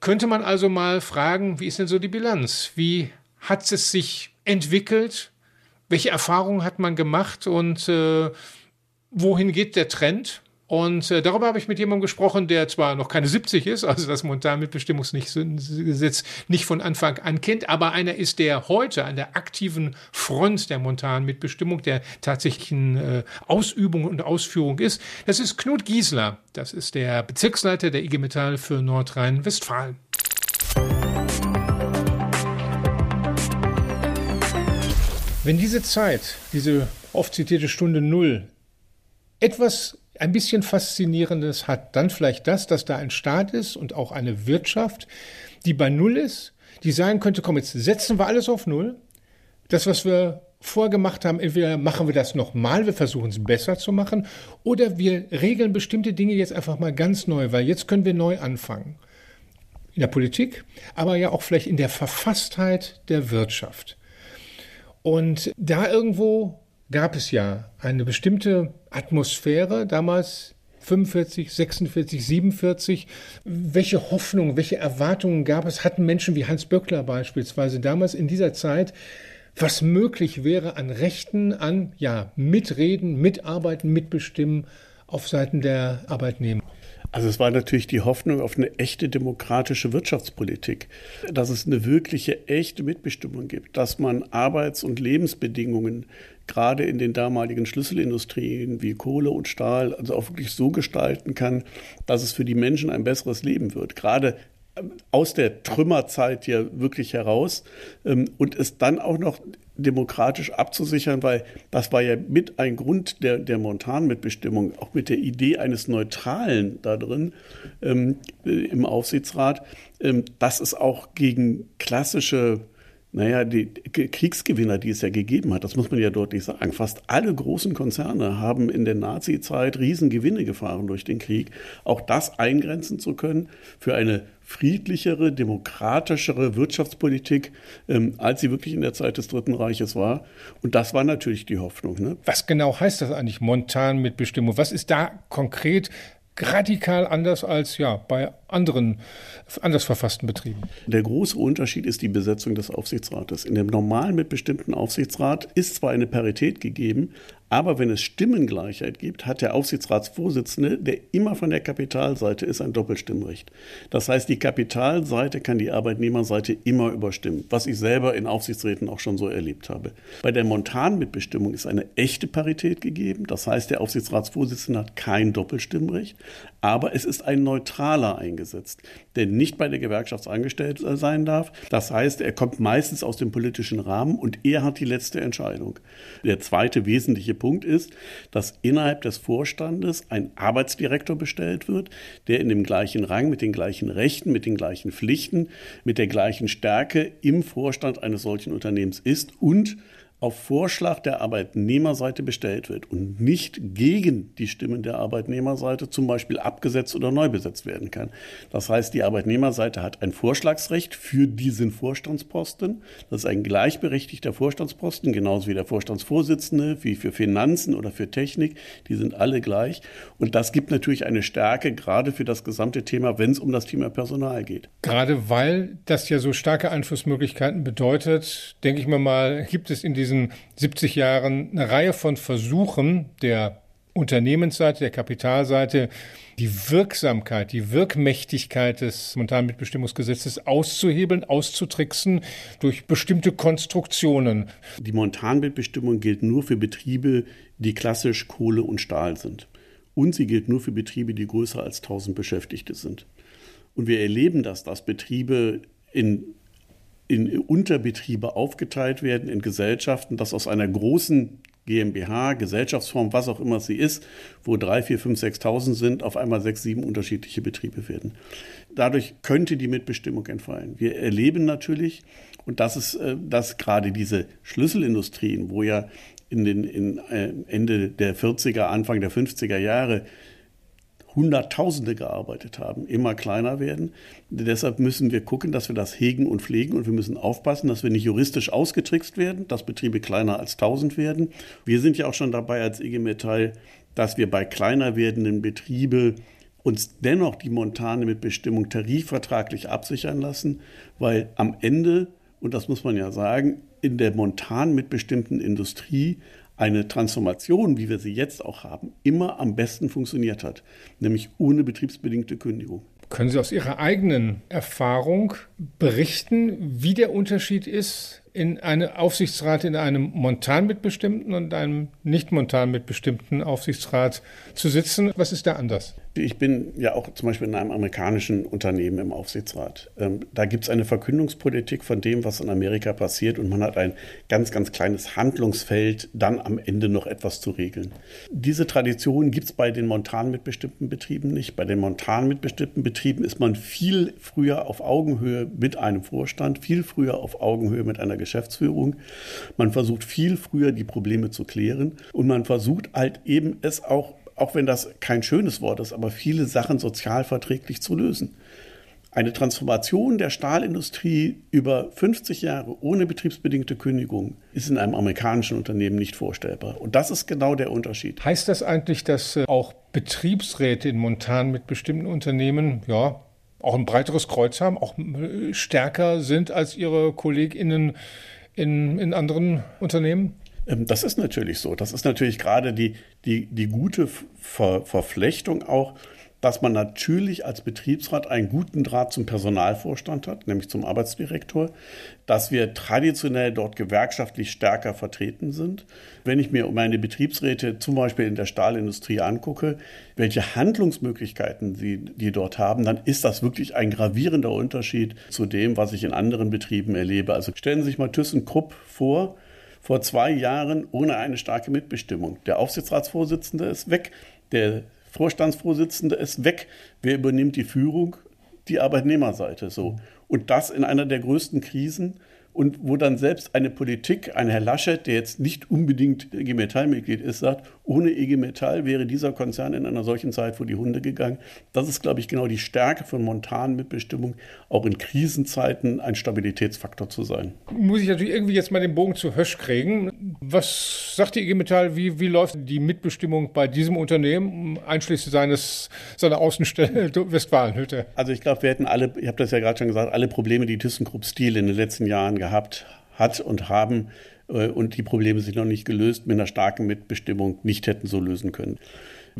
Könnte man also mal fragen, wie ist denn so die Bilanz? Wie hat es sich entwickelt? Welche Erfahrungen hat man gemacht und äh, wohin geht der Trend? Und äh, darüber habe ich mit jemandem gesprochen, der zwar noch keine 70 ist, also das Montanmitbestimmungsgesetz nicht von Anfang an kennt, aber einer ist, der heute an der aktiven Front der Montanmitbestimmung, der tatsächlichen äh, Ausübung und Ausführung ist. Das ist Knut Giesler. Das ist der Bezirksleiter der IG Metall für Nordrhein-Westfalen. Wenn diese Zeit, diese oft zitierte Stunde Null, etwas ein bisschen Faszinierendes hat dann vielleicht das, dass da ein Staat ist und auch eine Wirtschaft, die bei Null ist, die sagen könnte, komm, jetzt setzen wir alles auf Null. Das, was wir vorgemacht haben, entweder machen wir das nochmal, wir versuchen es besser zu machen, oder wir regeln bestimmte Dinge jetzt einfach mal ganz neu, weil jetzt können wir neu anfangen. In der Politik, aber ja auch vielleicht in der Verfasstheit der Wirtschaft. Und da irgendwo gab es ja eine bestimmte Atmosphäre damals 45, 46, 47. Welche Hoffnungen, welche Erwartungen gab es? Hatten Menschen wie Hans Böckler beispielsweise damals in dieser Zeit, was möglich wäre an Rechten, an ja, Mitreden, Mitarbeiten, Mitbestimmen auf Seiten der Arbeitnehmer? Also es war natürlich die Hoffnung auf eine echte demokratische Wirtschaftspolitik, dass es eine wirkliche, echte Mitbestimmung gibt, dass man Arbeits- und Lebensbedingungen gerade in den damaligen Schlüsselindustrien wie Kohle und Stahl also auch wirklich so gestalten kann, dass es für die Menschen ein besseres Leben wird. Gerade aus der Trümmerzeit ja wirklich heraus ähm, und es dann auch noch demokratisch abzusichern, weil das war ja mit ein Grund der, der Montanmitbestimmung, auch mit der Idee eines Neutralen da drin ähm, äh, im Aufsichtsrat, ähm, dass es auch gegen klassische naja, die Kriegsgewinner, die es ja gegeben hat, das muss man ja deutlich sagen. Fast alle großen Konzerne haben in der Nazi-Zeit Riesengewinne gefahren durch den Krieg. Auch das eingrenzen zu können für eine friedlichere, demokratischere Wirtschaftspolitik, ähm, als sie wirklich in der Zeit des Dritten Reiches war. Und das war natürlich die Hoffnung. Ne? Was genau heißt das eigentlich, montan mit Bestimmung? Was ist da konkret radikal anders als ja bei anderen anders verfassten Betrieben. Der große Unterschied ist die Besetzung des Aufsichtsrates. In dem normalen mitbestimmten Aufsichtsrat ist zwar eine Parität gegeben, aber wenn es Stimmengleichheit gibt, hat der Aufsichtsratsvorsitzende, der immer von der Kapitalseite ist, ein Doppelstimmrecht. Das heißt, die Kapitalseite kann die Arbeitnehmerseite immer überstimmen, was ich selber in Aufsichtsräten auch schon so erlebt habe. Bei der Montanmitbestimmung ist eine echte Parität gegeben. Das heißt, der Aufsichtsratsvorsitzende hat kein Doppelstimmrecht, aber es ist ein neutraler eingesetzt, der nicht bei der Gewerkschaft angestellt sein darf. Das heißt, er kommt meistens aus dem politischen Rahmen und er hat die letzte Entscheidung. Der zweite wesentliche Punkt ist, dass innerhalb des Vorstandes ein Arbeitsdirektor bestellt wird, der in dem gleichen Rang, mit den gleichen Rechten, mit den gleichen Pflichten, mit der gleichen Stärke im Vorstand eines solchen Unternehmens ist und auf Vorschlag der Arbeitnehmerseite bestellt wird und nicht gegen die Stimmen der Arbeitnehmerseite zum Beispiel abgesetzt oder neu besetzt werden kann. Das heißt, die Arbeitnehmerseite hat ein Vorschlagsrecht für diesen Vorstandsposten. Das ist ein gleichberechtigter Vorstandsposten, genauso wie der Vorstandsvorsitzende, wie für Finanzen oder für Technik. Die sind alle gleich. Und das gibt natürlich eine Stärke, gerade für das gesamte Thema, wenn es um das Thema Personal geht. Gerade weil das ja so starke Einflussmöglichkeiten bedeutet, denke ich mir mal, gibt es in diesem diesen 70 Jahren eine Reihe von Versuchen der Unternehmensseite, der Kapitalseite, die Wirksamkeit, die Wirkmächtigkeit des Montanmitbestimmungsgesetzes auszuhebeln, auszutricksen durch bestimmte Konstruktionen. Die Montanmitbestimmung gilt nur für Betriebe, die klassisch Kohle und Stahl sind. Und sie gilt nur für Betriebe, die größer als 1000 Beschäftigte sind. Und wir erleben das, dass Betriebe in in Unterbetriebe aufgeteilt werden, in Gesellschaften, dass aus einer großen GmbH, Gesellschaftsform, was auch immer sie ist, wo drei, vier, fünf, 6.000 sind, auf einmal sechs, sieben unterschiedliche Betriebe werden. Dadurch könnte die Mitbestimmung entfallen. Wir erleben natürlich, und das ist, äh, dass gerade diese Schlüsselindustrien, wo ja in den in äh, Ende der 40er, Anfang der 50er Jahre Hunderttausende gearbeitet haben, immer kleiner werden. Deshalb müssen wir gucken, dass wir das hegen und pflegen und wir müssen aufpassen, dass wir nicht juristisch ausgetrickst werden, dass Betriebe kleiner als 1000 werden. Wir sind ja auch schon dabei als IG Metall, dass wir bei kleiner werdenden Betriebe uns dennoch die Montane mit Bestimmung tarifvertraglich absichern lassen, weil am Ende, und das muss man ja sagen, in der Montan mit bestimmten Industrie eine Transformation, wie wir sie jetzt auch haben, immer am besten funktioniert hat, nämlich ohne betriebsbedingte Kündigung. Können Sie aus Ihrer eigenen Erfahrung berichten, wie der Unterschied ist, in einem Aufsichtsrat in einem montan mitbestimmten und einem nicht montan mitbestimmten Aufsichtsrat zu sitzen? Was ist da anders? Ich bin ja auch zum Beispiel in einem amerikanischen Unternehmen im Aufsichtsrat. Ähm, da gibt es eine Verkündungspolitik von dem, was in Amerika passiert und man hat ein ganz, ganz kleines Handlungsfeld, dann am Ende noch etwas zu regeln. Diese Tradition gibt es bei den montan mitbestimmten Betrieben nicht. Bei den montan mitbestimmten Betrieben ist man viel früher auf Augenhöhe mit einem Vorstand, viel früher auf Augenhöhe mit einer Geschäftsführung. Man versucht viel früher die Probleme zu klären und man versucht halt eben es auch auch wenn das kein schönes Wort ist, aber viele Sachen sozialverträglich zu lösen. Eine Transformation der Stahlindustrie über 50 Jahre ohne betriebsbedingte Kündigung ist in einem amerikanischen Unternehmen nicht vorstellbar. Und das ist genau der Unterschied. Heißt das eigentlich, dass äh, auch Betriebsräte in Montan mit bestimmten Unternehmen ja auch ein breiteres Kreuz haben, auch äh, stärker sind als ihre KollegInnen in, in anderen Unternehmen? Ähm, das ist natürlich so. Das ist natürlich gerade die, die, die gute Ver Verflechtung auch, dass man natürlich als Betriebsrat einen guten Draht zum Personalvorstand hat, nämlich zum Arbeitsdirektor, dass wir traditionell dort gewerkschaftlich stärker vertreten sind. Wenn ich mir meine Betriebsräte zum Beispiel in der Stahlindustrie angucke, welche Handlungsmöglichkeiten sie die dort haben, dann ist das wirklich ein gravierender Unterschied zu dem, was ich in anderen Betrieben erlebe. Also stellen Sie sich mal ThyssenKrupp vor, vor zwei Jahren ohne eine starke Mitbestimmung. Der Aufsichtsratsvorsitzende ist weg, der Vorstandsvorsitzende ist weg. Wer übernimmt die Führung? Die Arbeitnehmerseite so. Und das in einer der größten Krisen und wo dann selbst eine Politik, ein Herr Laschet, der jetzt nicht unbedingt IG Metall-Mitglied ist, sagt, ohne IG Metall wäre dieser Konzern in einer solchen Zeit vor die Hunde gegangen. Das ist, glaube ich, genau die Stärke von Montan Mitbestimmung, auch in Krisenzeiten ein Stabilitätsfaktor zu sein. Muss ich natürlich irgendwie jetzt mal den Bogen zu Hösch kriegen. Was sagt die IG Metall, wie, wie läuft die Mitbestimmung bei diesem Unternehmen, einschließlich seines, seiner Außenstelle Westfalenhütte? Also ich glaube, wir hätten alle, ich habe das ja gerade schon gesagt, alle Probleme, die ThyssenKrupp Steel in den letzten Jahren gehabt gehabt hat und haben äh, und die Probleme sich noch nicht gelöst mit einer starken Mitbestimmung nicht hätten so lösen können.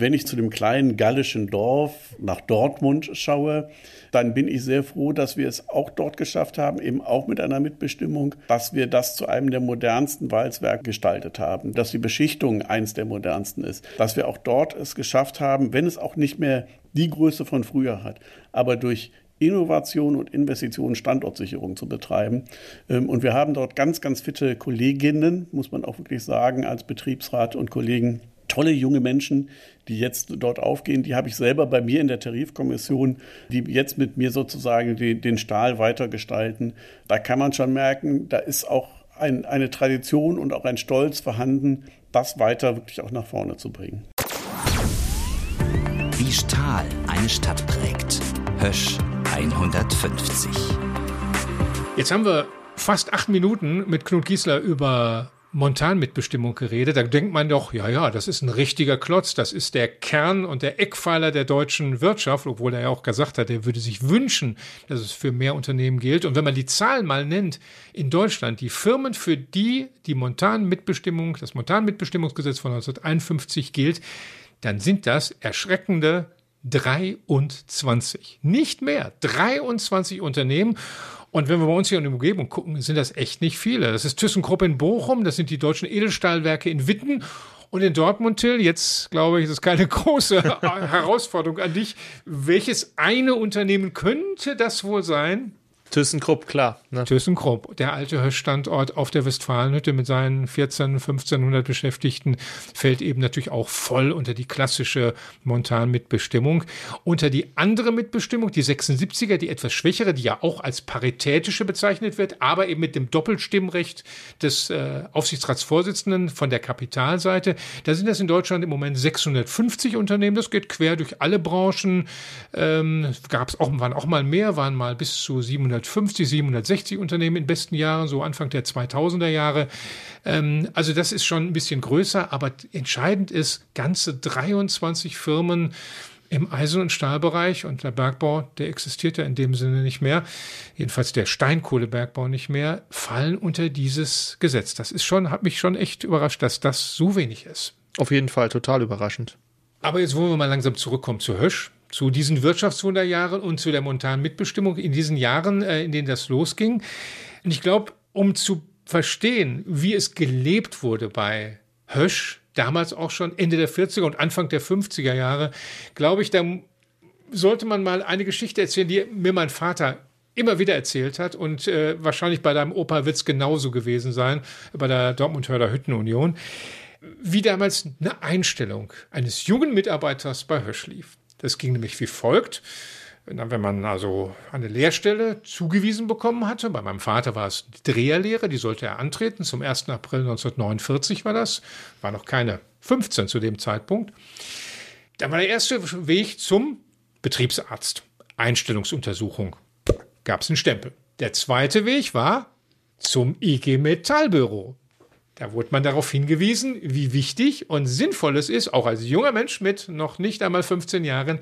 Wenn ich zu dem kleinen gallischen Dorf nach Dortmund schaue, dann bin ich sehr froh, dass wir es auch dort geschafft haben, eben auch mit einer Mitbestimmung, dass wir das zu einem der modernsten Walzwerke gestaltet haben, dass die Beschichtung eins der modernsten ist, dass wir auch dort es geschafft haben, wenn es auch nicht mehr die Größe von früher hat, aber durch Innovation und Investitionen Standortsicherung zu betreiben. Ähm, und wir haben dort ganz, ganz fitte Kolleginnen, muss man auch wirklich sagen, als Betriebsrat und Kollegen. Tolle junge Menschen, die jetzt dort aufgehen, die habe ich selber bei mir in der Tarifkommission, die jetzt mit mir sozusagen die, den Stahl weitergestalten. Da kann man schon merken, da ist auch ein, eine Tradition und auch ein Stolz vorhanden, das weiter wirklich auch nach vorne zu bringen. Wie Stahl eine Stadt prägt. Hösch 150. Jetzt haben wir fast acht Minuten mit Knut Giesler über Montanmitbestimmung geredet. Da denkt man doch, ja, ja, das ist ein richtiger Klotz. Das ist der Kern und der Eckpfeiler der deutschen Wirtschaft, obwohl er ja auch gesagt hat, er würde sich wünschen, dass es für mehr Unternehmen gilt. Und wenn man die Zahlen mal nennt, in Deutschland, die Firmen, für die die Montanmitbestimmung, das Montanmitbestimmungsgesetz von 1951 gilt, dann sind das erschreckende 23. Nicht mehr. 23 Unternehmen. Und wenn wir bei uns hier in der Umgebung gucken, sind das echt nicht viele. Das ist ThyssenKrupp in Bochum, das sind die deutschen Edelstahlwerke in Witten und in Dortmund, Till, jetzt glaube ich, ist es keine große Herausforderung an dich. Welches eine Unternehmen könnte das wohl sein, ThyssenKrupp, klar. Ne? ThyssenKrupp, der alte Standort auf der Westfalenhütte mit seinen 14, 1500 Beschäftigten, fällt eben natürlich auch voll unter die klassische Montan-Mitbestimmung. Unter die andere Mitbestimmung, die 76er, die etwas schwächere, die ja auch als paritätische bezeichnet wird, aber eben mit dem Doppelstimmrecht des äh, Aufsichtsratsvorsitzenden von der Kapitalseite. Da sind das in Deutschland im Moment 650 Unternehmen. Das geht quer durch alle Branchen. Ähm, Gab es auch, waren auch mal mehr, waren mal bis zu 700 750, 760 Unternehmen in besten Jahren, so Anfang der 2000er Jahre. Ähm, also das ist schon ein bisschen größer, aber entscheidend ist, ganze 23 Firmen im Eisen- und Stahlbereich und der Bergbau, der existiert ja in dem Sinne nicht mehr, jedenfalls der Steinkohlebergbau nicht mehr, fallen unter dieses Gesetz. Das ist schon, hat mich schon echt überrascht, dass das so wenig ist. Auf jeden Fall total überraschend. Aber jetzt wollen wir mal langsam zurückkommen zu Hösch zu diesen Wirtschaftswunderjahren und zu der momentanen Mitbestimmung in diesen Jahren, äh, in denen das losging. Und ich glaube, um zu verstehen, wie es gelebt wurde bei Hösch, damals auch schon Ende der 40er und Anfang der 50er Jahre, glaube ich, da sollte man mal eine Geschichte erzählen, die mir mein Vater immer wieder erzählt hat und äh, wahrscheinlich bei deinem Opa wird es genauso gewesen sein, bei der Dortmund-Hörder Hüttenunion, wie damals eine Einstellung eines jungen Mitarbeiters bei Hösch lief. Das ging nämlich wie folgt. Wenn man also eine Lehrstelle zugewiesen bekommen hatte, bei meinem Vater war es die Dreherlehre, die sollte er antreten, zum 1. April 1949 war das, war noch keine 15 zu dem Zeitpunkt. Dann war der erste Weg zum Betriebsarzt. Einstellungsuntersuchung. Gab es einen Stempel. Der zweite Weg war zum IG Metallbüro. Da wurde man darauf hingewiesen, wie wichtig und sinnvoll es ist, auch als junger Mensch mit noch nicht einmal 15 Jahren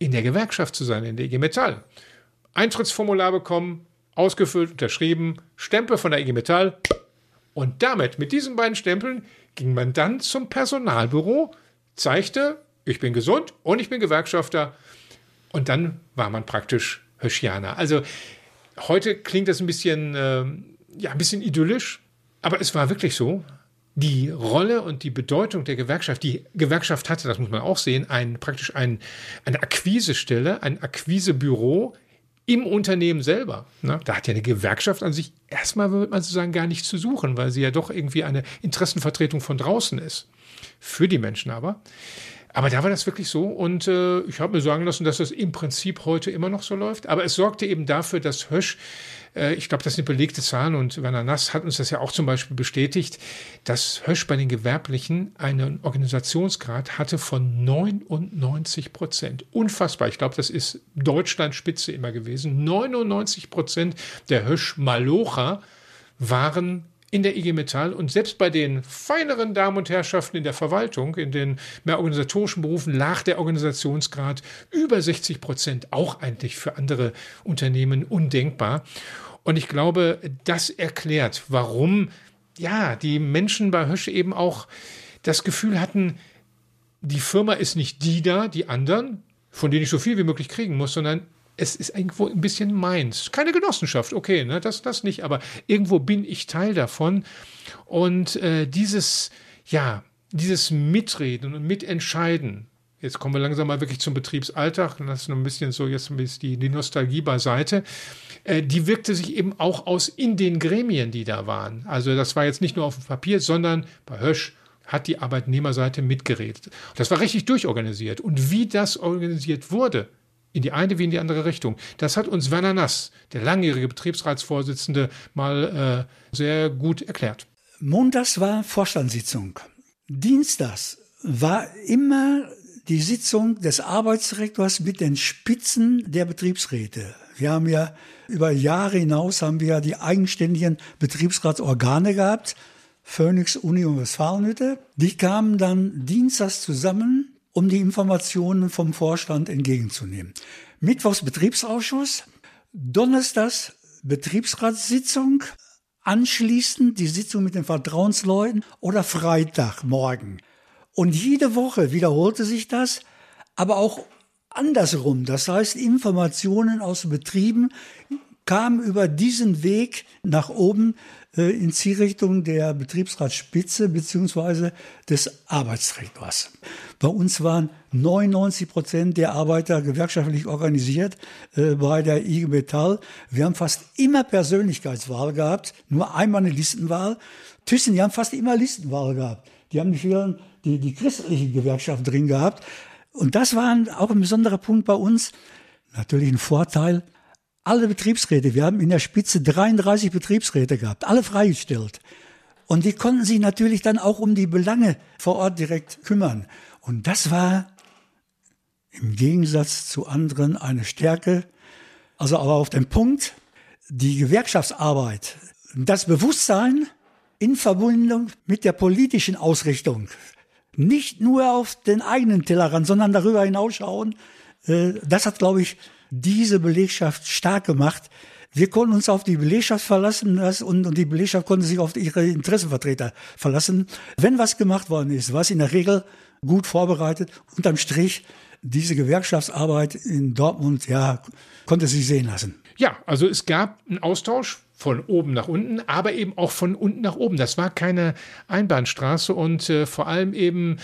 in der Gewerkschaft zu sein, in der IG Metall. Eintrittsformular bekommen, ausgefüllt, unterschrieben, Stempel von der IG Metall. Und damit, mit diesen beiden Stempeln, ging man dann zum Personalbüro, zeigte, ich bin gesund und ich bin Gewerkschafter. Und dann war man praktisch Höschianer. Also heute klingt das ein bisschen, äh, ja, ein bisschen idyllisch, aber es war wirklich so. Die Rolle und die Bedeutung der Gewerkschaft, die Gewerkschaft hatte, das muss man auch sehen, ein, praktisch ein, eine Akquisestelle, ein Akquisebüro im Unternehmen selber. Ne? Da hat ja eine Gewerkschaft an sich erstmal, würde man so sagen, gar nichts zu suchen, weil sie ja doch irgendwie eine Interessenvertretung von draußen ist. Für die Menschen aber. Aber da war das wirklich so und äh, ich habe mir sagen lassen, dass das im Prinzip heute immer noch so läuft. Aber es sorgte eben dafür, dass Hösch, ich glaube, das sind belegte Zahlen und Werner Nass hat uns das ja auch zum Beispiel bestätigt, dass Hösch bei den Gewerblichen einen Organisationsgrad hatte von 99 Prozent. Unfassbar. Ich glaube, das ist Deutschlandspitze immer gewesen. 99 Prozent der Hösch-Malocher waren in der IG Metall und selbst bei den feineren Damen und Herrschaften in der Verwaltung, in den mehr organisatorischen Berufen, lag der Organisationsgrad über 60 Prozent, auch eigentlich für andere Unternehmen undenkbar. Und ich glaube, das erklärt, warum ja die Menschen bei Hösch eben auch das Gefühl hatten, die Firma ist nicht die da, die anderen, von denen ich so viel wie möglich kriegen muss, sondern es ist irgendwo ein bisschen meins. Keine Genossenschaft, okay, ne, das, das nicht, aber irgendwo bin ich Teil davon. Und äh, dieses, ja, dieses Mitreden und Mitentscheiden, jetzt kommen wir langsam mal wirklich zum Betriebsalltag, das ist ein bisschen so, jetzt ein bisschen die, die Nostalgie beiseite, äh, die wirkte sich eben auch aus in den Gremien, die da waren. Also das war jetzt nicht nur auf dem Papier, sondern bei Hösch hat die Arbeitnehmerseite mitgeredet. Das war richtig durchorganisiert. Und wie das organisiert wurde, in die eine wie in die andere Richtung. Das hat uns Werner Nass, der langjährige Betriebsratsvorsitzende, mal äh, sehr gut erklärt. Montags war Vorstandssitzung. Dienstags war immer die Sitzung des Arbeitsdirektors mit den Spitzen der Betriebsräte. Wir haben ja über Jahre hinaus haben wir die eigenständigen Betriebsratsorgane gehabt. Phoenix, Uni und Westfalenhütte. Die kamen dann dienstags zusammen um die Informationen vom Vorstand entgegenzunehmen. Mittwochs Betriebsausschuss, Donnerstags Betriebsratssitzung, anschließend die Sitzung mit den Vertrauensleuten oder Freitagmorgen. Und jede Woche wiederholte sich das, aber auch andersrum. Das heißt, Informationen aus Betrieben kamen über diesen Weg nach oben äh, in Zielrichtung der Betriebsratsspitze beziehungsweise des Arbeitsdirektors. Bei uns waren 99 Prozent der Arbeiter gewerkschaftlich organisiert äh, bei der IG Metall. Wir haben fast immer Persönlichkeitswahl gehabt, nur einmal eine Listenwahl. Thyssen, die haben fast immer Listenwahl gehabt. Die haben die, die, die christliche Gewerkschaft drin gehabt. Und das war auch ein besonderer Punkt bei uns. Natürlich ein Vorteil, alle Betriebsräte, wir haben in der Spitze 33 Betriebsräte gehabt, alle freigestellt. Und die konnten sich natürlich dann auch um die Belange vor Ort direkt kümmern. Und das war im Gegensatz zu anderen eine Stärke. Also aber auf dem Punkt, die Gewerkschaftsarbeit, das Bewusstsein in Verbindung mit der politischen Ausrichtung, nicht nur auf den eigenen Tellerrand, sondern darüber hinausschauen, äh, das hat, glaube ich, diese Belegschaft stark gemacht. Wir konnten uns auf die Belegschaft verlassen und, die Belegschaft konnte sich auf ihre Interessenvertreter verlassen. Wenn was gemacht worden ist, war es in der Regel gut vorbereitet. Unterm Strich, diese Gewerkschaftsarbeit in Dortmund, ja, konnte sich sehen lassen. Ja, also es gab einen Austausch von oben nach unten, aber eben auch von unten nach oben. Das war keine Einbahnstraße und äh, vor allem eben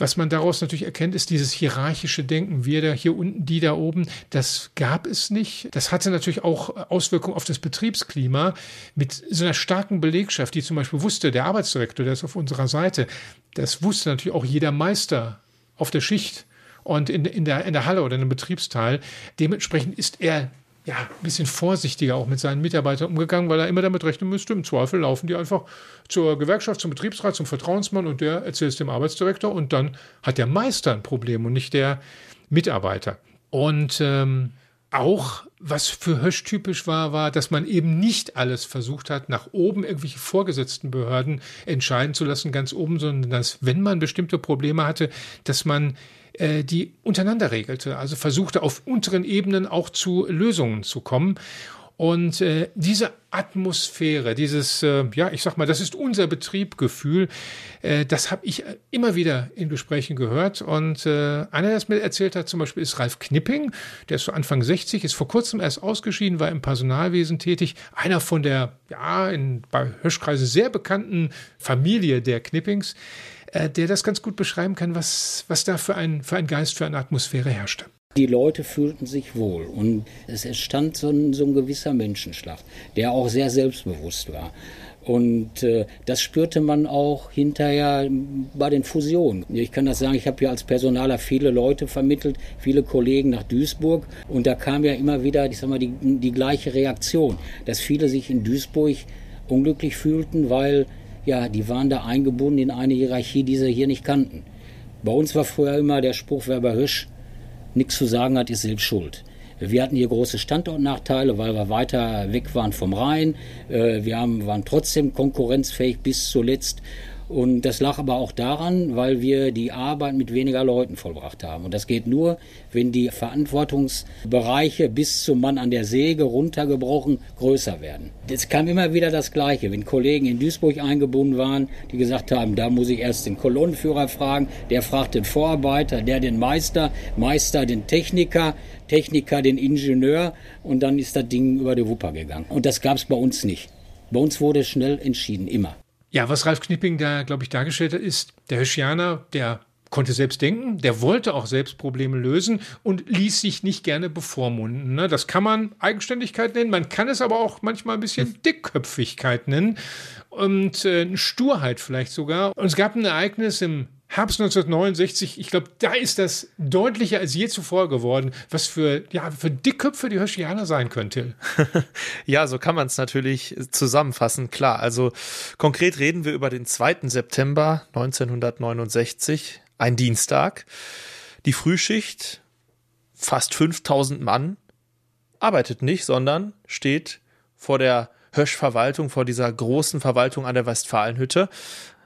Was man daraus natürlich erkennt, ist dieses hierarchische Denken. Wir da hier unten, die da oben. Das gab es nicht. Das hatte natürlich auch Auswirkungen auf das Betriebsklima mit so einer starken Belegschaft, die zum Beispiel wusste, der Arbeitsdirektor, der ist auf unserer Seite, das wusste natürlich auch jeder Meister auf der Schicht und in, in, der, in der Halle oder in einem Betriebsteil. Dementsprechend ist er ja, ein bisschen vorsichtiger auch mit seinen Mitarbeitern umgegangen, weil er immer damit rechnen müsste, im Zweifel laufen die einfach zur Gewerkschaft, zum Betriebsrat, zum Vertrauensmann und der erzählt es dem Arbeitsdirektor und dann hat der Meister ein Problem und nicht der Mitarbeiter. Und ähm, auch, was für Hösch typisch war, war, dass man eben nicht alles versucht hat, nach oben irgendwelche vorgesetzten Behörden entscheiden zu lassen, ganz oben, sondern dass, wenn man bestimmte Probleme hatte, dass man die untereinander regelte, also versuchte auf unteren Ebenen auch zu Lösungen zu kommen. Und äh, diese Atmosphäre, dieses, äh, ja, ich sag mal, das ist unser Betriebgefühl, äh, das habe ich immer wieder in Gesprächen gehört. Und äh, einer, der es mir erzählt hat, zum Beispiel ist Ralf Knipping, der ist so Anfang 60, ist vor kurzem erst ausgeschieden, war im Personalwesen tätig. Einer von der, ja, in, bei Höschkreise sehr bekannten Familie der Knippings äh, der das ganz gut beschreiben kann, was, was da für ein, für ein Geist, für eine Atmosphäre herrschte. Die Leute fühlten sich wohl und es entstand so ein, so ein gewisser Menschenschlag, der auch sehr selbstbewusst war. Und äh, das spürte man auch hinterher bei den Fusionen. Ich kann das sagen, ich habe hier als Personaler viele Leute vermittelt, viele Kollegen nach Duisburg. Und da kam ja immer wieder, ich sag mal, die, die gleiche Reaktion, dass viele sich in Duisburg unglücklich fühlten, weil ja, die waren da eingebunden in eine Hierarchie, die sie hier nicht kannten. Bei uns war früher immer der Spruch, wer bei Hirsch nichts zu sagen hat, ist selbst schuld. Wir hatten hier große Standortnachteile, weil wir weiter weg waren vom Rhein. Äh, wir haben, waren trotzdem konkurrenzfähig bis zuletzt. Und das lag aber auch daran, weil wir die Arbeit mit weniger Leuten vollbracht haben. Und das geht nur, wenn die Verantwortungsbereiche bis zum Mann an der Säge runtergebrochen größer werden. Es kam immer wieder das Gleiche, wenn Kollegen in Duisburg eingebunden waren, die gesagt haben, da muss ich erst den Kolonnenführer fragen, der fragt den Vorarbeiter, der den Meister, Meister den Techniker, Techniker den Ingenieur und dann ist das Ding über die Wupper gegangen. Und das gab es bei uns nicht. Bei uns wurde schnell entschieden, immer. Ja, was Ralf Knipping da, glaube ich, dargestellt hat, ist, der Hirschianer, der konnte selbst denken, der wollte auch selbst Probleme lösen und ließ sich nicht gerne bevormunden. Ne? Das kann man Eigenständigkeit nennen, man kann es aber auch manchmal ein bisschen hm. Dickköpfigkeit nennen und äh, Sturheit vielleicht sogar. Und es gab ein Ereignis im Herbst 1969, ich glaube, da ist das deutlicher als je zuvor geworden, was für, ja, für Dickköpfe die Hirschianer sein könnte. ja, so kann man es natürlich zusammenfassen, klar. Also konkret reden wir über den 2. September 1969, ein Dienstag. Die Frühschicht, fast 5000 Mann, arbeitet nicht, sondern steht vor der Höschverwaltung, vor dieser großen Verwaltung an der Westfalenhütte,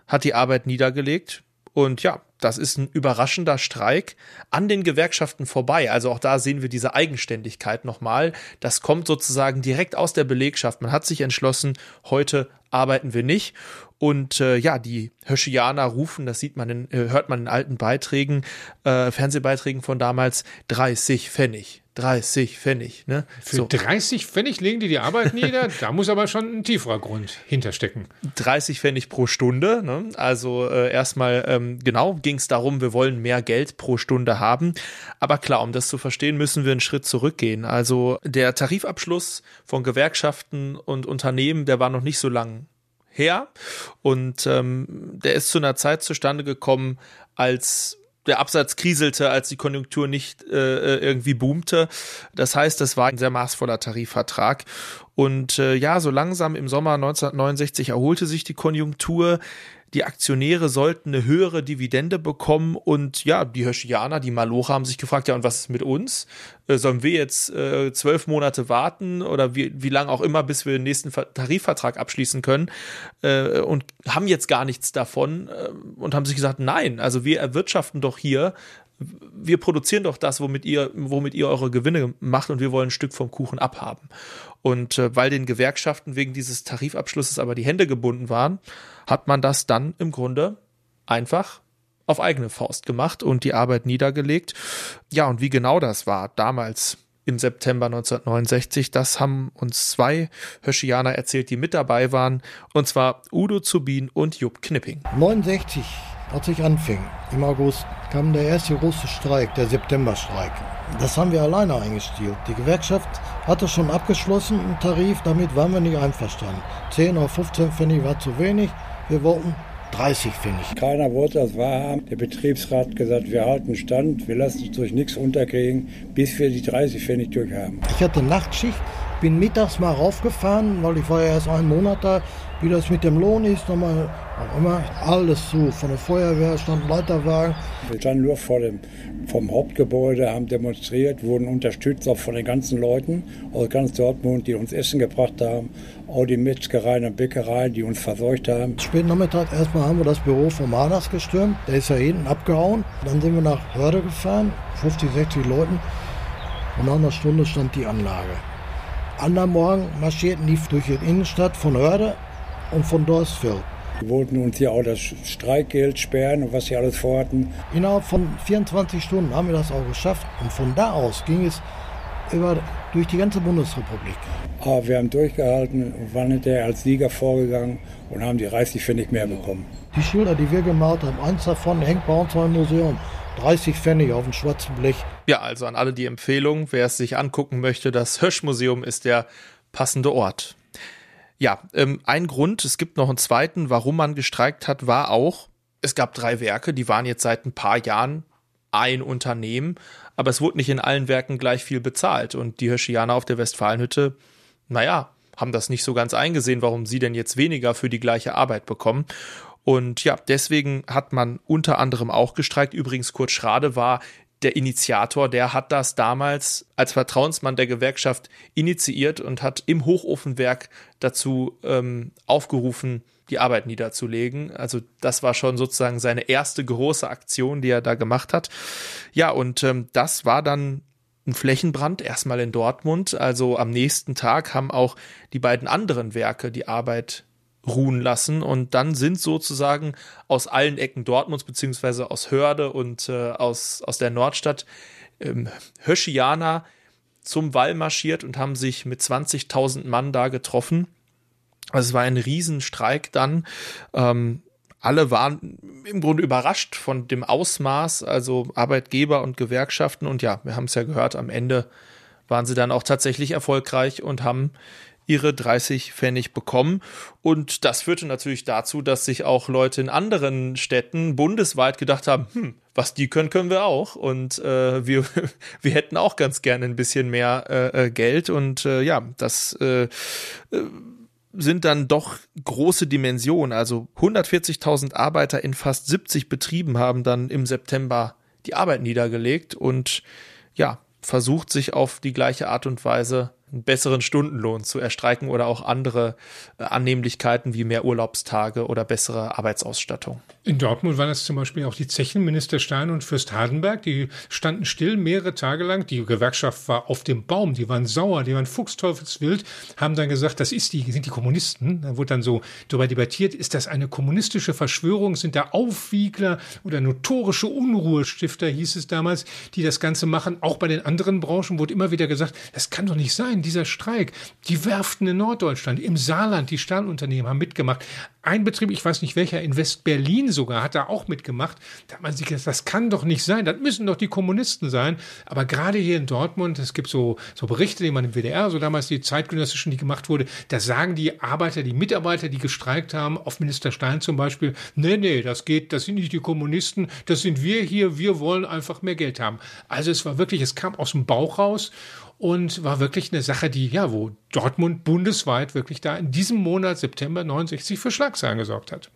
hat die Arbeit niedergelegt, und ja, das ist ein überraschender Streik an den Gewerkschaften vorbei. Also auch da sehen wir diese Eigenständigkeit nochmal. Das kommt sozusagen direkt aus der Belegschaft. Man hat sich entschlossen, heute arbeiten wir nicht. Und äh, ja, die Höschianer rufen, das sieht man, in, äh, hört man in alten Beiträgen, äh, Fernsehbeiträgen von damals, 30 Pfennig. 30 Pfennig. Ne? Für so. 30 Pfennig legen die die Arbeit nieder? da muss aber schon ein tieferer Grund hinterstecken. 30 Pfennig pro Stunde. Ne? Also äh, erstmal, ähm, genau, ging es darum, wir wollen mehr Geld pro Stunde haben. Aber klar, um das zu verstehen, müssen wir einen Schritt zurückgehen. Also der Tarifabschluss von Gewerkschaften und Unternehmen, der war noch nicht so lang her. Und ähm, der ist zu einer Zeit zustande gekommen, als der Absatz kriselte, als die Konjunktur nicht äh, irgendwie boomte. Das heißt, das war ein sehr maßvoller Tarifvertrag. Und äh, ja, so langsam im Sommer 1969 erholte sich die Konjunktur die Aktionäre sollten eine höhere Dividende bekommen und ja, die Hirschianer, die Maloche haben sich gefragt, ja, und was ist mit uns? Äh, sollen wir jetzt äh, zwölf Monate warten oder wie, wie lange auch immer, bis wir den nächsten Tarifvertrag abschließen können äh, und haben jetzt gar nichts davon äh, und haben sich gesagt, nein, also wir erwirtschaften doch hier wir produzieren doch das, womit ihr, womit ihr eure Gewinne macht und wir wollen ein Stück vom Kuchen abhaben. Und äh, weil den Gewerkschaften wegen dieses Tarifabschlusses aber die Hände gebunden waren, hat man das dann im Grunde einfach auf eigene Faust gemacht und die Arbeit niedergelegt. Ja, und wie genau das war damals im September 1969, das haben uns zwei Höschianer erzählt, die mit dabei waren, und zwar Udo Zubin und Jupp Knipping. 69 als ich anfing, im August, kam der erste große Streik, der Septemberstreik. Das haben wir alleine eingestielt. Die Gewerkschaft hatte schon abgeschlossen einen Tarif, damit waren wir nicht einverstanden. 10 oder 15 Pfennig war zu wenig. Wir wollten 30 Pfennig. Keiner wollte das wahrhaben. Der Betriebsrat hat gesagt, wir halten Stand, wir lassen uns durch nichts unterkriegen, bis wir die 30 Pfennig durchhaben. Ich hatte Nachtschicht, bin mittags mal raufgefahren, weil ich war ja erst einen Monat da, wie das mit dem Lohn ist, nochmal auch immer alles zu. Von der Feuerwehr stand Leiterwagen. Wir standen nur vor dem vom Hauptgebäude, haben demonstriert, wurden unterstützt auch von den ganzen Leuten aus ganz Dortmund, die uns Essen gebracht haben, auch die Metzgereien und Bäckereien, die uns verseucht haben. Spät Nachmittag erstmal haben wir das Büro vom Mahners gestürmt. Der ist ja hinten abgehauen. Dann sind wir nach Hörde gefahren, 50, 60 Leuten. Und nach einer Stunde stand die Anlage. Andern Morgen marschierten die durch die Innenstadt von Hörde und von Dorsfeld. Die wollten uns ja auch das Streikgeld sperren und was sie alles vorhatten. Innerhalb von 24 Stunden haben wir das auch geschafft. Und von da aus ging es über, durch die ganze Bundesrepublik. Aber wir haben durchgehalten und waren hinterher als Sieger vorgegangen und haben die 30 Pfennig mehr bekommen. Die Schilder, die wir gemalt haben, eins davon hängt bei uns im Museum. 30 Pfennig auf dem schwarzen Blech. Ja, also an alle die Empfehlung, wer es sich angucken möchte, das Höschmuseum ist der passende Ort. Ja, ähm, ein Grund, es gibt noch einen zweiten, warum man gestreikt hat, war auch, es gab drei Werke, die waren jetzt seit ein paar Jahren ein Unternehmen, aber es wurde nicht in allen Werken gleich viel bezahlt. Und die Hirschianer auf der Westfalenhütte, naja, haben das nicht so ganz eingesehen, warum sie denn jetzt weniger für die gleiche Arbeit bekommen. Und ja, deswegen hat man unter anderem auch gestreikt. Übrigens, Kurt Schrade war der Initiator, der hat das damals als Vertrauensmann der Gewerkschaft initiiert und hat im Hochofenwerk dazu ähm, aufgerufen, die Arbeit niederzulegen. Also das war schon sozusagen seine erste große Aktion, die er da gemacht hat. Ja, und ähm, das war dann ein Flächenbrand, erstmal in Dortmund. Also am nächsten Tag haben auch die beiden anderen Werke die Arbeit ruhen lassen und dann sind sozusagen aus allen Ecken Dortmunds beziehungsweise aus Hörde und äh, aus, aus der Nordstadt ähm, Höschianer zum Wall marschiert und haben sich mit 20.000 Mann da getroffen. Also es war ein Riesenstreik dann. Ähm, alle waren im Grunde überrascht von dem Ausmaß, also Arbeitgeber und Gewerkschaften. Und ja, wir haben es ja gehört, am Ende waren sie dann auch tatsächlich erfolgreich und haben ihre 30 Pfennig bekommen. Und das führte natürlich dazu, dass sich auch Leute in anderen Städten bundesweit gedacht haben, hm, was die können, können wir auch. Und äh, wir, wir hätten auch ganz gerne ein bisschen mehr äh, äh Geld. Und äh, ja, das äh, äh, sind dann doch große Dimensionen. Also 140.000 Arbeiter in fast 70 Betrieben haben dann im September die Arbeit niedergelegt und ja, versucht sich auf die gleiche Art und Weise einen besseren Stundenlohn zu erstreiken oder auch andere äh, Annehmlichkeiten wie mehr Urlaubstage oder bessere Arbeitsausstattung. In Dortmund waren das zum Beispiel auch die Zechenminister Stein und Fürst Hardenberg, die standen still mehrere Tage lang. Die Gewerkschaft war auf dem Baum, die waren sauer, die waren fuchsteufelswild, haben dann gesagt, das ist die, sind die Kommunisten. Da wurde dann so darüber debattiert, ist das eine kommunistische Verschwörung, sind da Aufwiegler oder notorische Unruhestifter, hieß es damals, die das Ganze machen. Auch bei den anderen Branchen wurde immer wieder gesagt, das kann doch nicht sein dieser Streik. Die Werften in Norddeutschland, im Saarland, die Stahlunternehmen haben mitgemacht. Ein Betrieb, ich weiß nicht welcher, in West-Berlin sogar, hat da auch mitgemacht. Da hat man sich gesagt, das kann doch nicht sein, das müssen doch die Kommunisten sein. Aber gerade hier in Dortmund, es gibt so, so Berichte, die man im WDR, so damals die zeitgenössischen, die gemacht wurde, da sagen die Arbeiter, die Mitarbeiter, die gestreikt haben, auf Minister Stein zum Beispiel, nee, nee, das geht, das sind nicht die Kommunisten, das sind wir hier, wir wollen einfach mehr Geld haben. Also es war wirklich, es kam aus dem Bauch raus und war wirklich eine Sache, die, ja, wo Dortmund bundesweit wirklich da in diesem Monat September 69 für Schlagzeilen gesorgt hat.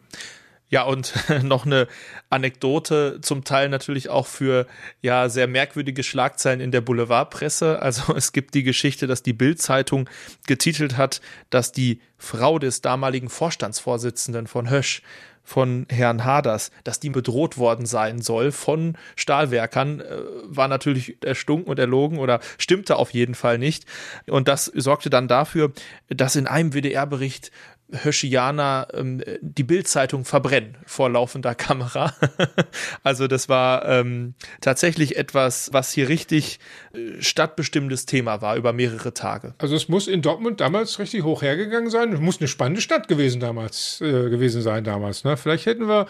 Ja, und noch eine Anekdote, zum Teil natürlich auch für ja sehr merkwürdige Schlagzeilen in der Boulevardpresse. Also es gibt die Geschichte, dass die Bild-Zeitung getitelt hat, dass die Frau des damaligen Vorstandsvorsitzenden von Hösch von Herrn Haders, dass die bedroht worden sein soll von Stahlwerkern, äh, war natürlich erstunken und erlogen oder stimmte auf jeden Fall nicht. Und das sorgte dann dafür, dass in einem WDR-Bericht Höschianer ähm, die Bildzeitung verbrennen vor laufender Kamera. also das war ähm, tatsächlich etwas, was hier richtig äh, stadtbestimmendes Thema war über mehrere Tage. Also es muss in Dortmund damals richtig hoch hergegangen sein. Es muss eine spannende Stadt gewesen damals äh, gewesen sein damals. Ne? Vielleicht hätten wir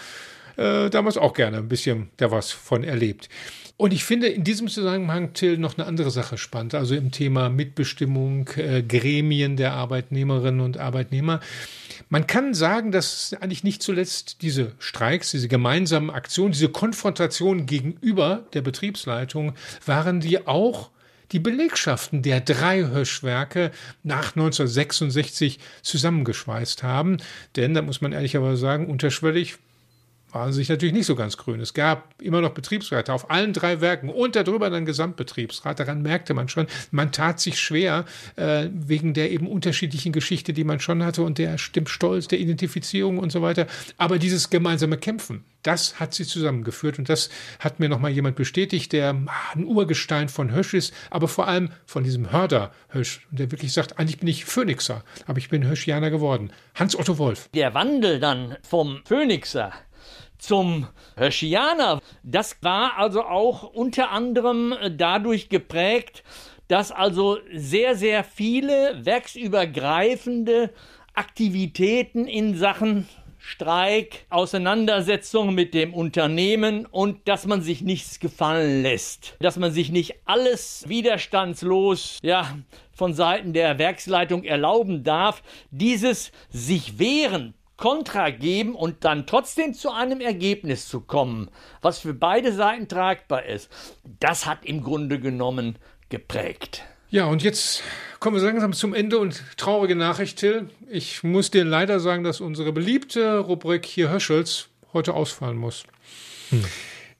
äh, damals auch gerne ein bisschen da was von erlebt. Und ich finde in diesem Zusammenhang, Till, noch eine andere Sache spannend. Also im Thema Mitbestimmung, äh, Gremien der Arbeitnehmerinnen und Arbeitnehmer. Man kann sagen, dass eigentlich nicht zuletzt diese Streiks, diese gemeinsamen Aktionen, diese Konfrontation gegenüber der Betriebsleitung waren, die auch die Belegschaften der drei Höschwerke nach 1966 zusammengeschweißt haben. Denn, da muss man ehrlicherweise sagen, unterschwellig waren sich natürlich nicht so ganz grün. Es gab immer noch Betriebsräte auf allen drei Werken und darüber dann Gesamtbetriebsrat. Daran merkte man schon, man tat sich schwer äh, wegen der eben unterschiedlichen Geschichte, die man schon hatte und der dem Stolz, der Identifizierung und so weiter. Aber dieses gemeinsame Kämpfen, das hat sie zusammengeführt und das hat mir nochmal jemand bestätigt, der ein Urgestein von Hösch ist, aber vor allem von diesem Hörder Hösch, der wirklich sagt, eigentlich bin ich Phönixer, aber ich bin Höschianer geworden. Hans-Otto Wolf. Der Wandel dann vom Phönixer zum Hirschianer. Das war also auch unter anderem dadurch geprägt, dass also sehr, sehr viele werksübergreifende Aktivitäten in Sachen Streik, Auseinandersetzung mit dem Unternehmen und dass man sich nichts gefallen lässt, dass man sich nicht alles widerstandslos, ja, von Seiten der Werksleitung erlauben darf, dieses sich wehren Kontra geben und dann trotzdem zu einem Ergebnis zu kommen, was für beide Seiten tragbar ist, das hat im Grunde genommen geprägt. Ja, und jetzt kommen wir langsam zum Ende und traurige Nachricht, Till. Ich muss dir leider sagen, dass unsere beliebte Rubrik hier Höschels heute ausfallen muss. Hm.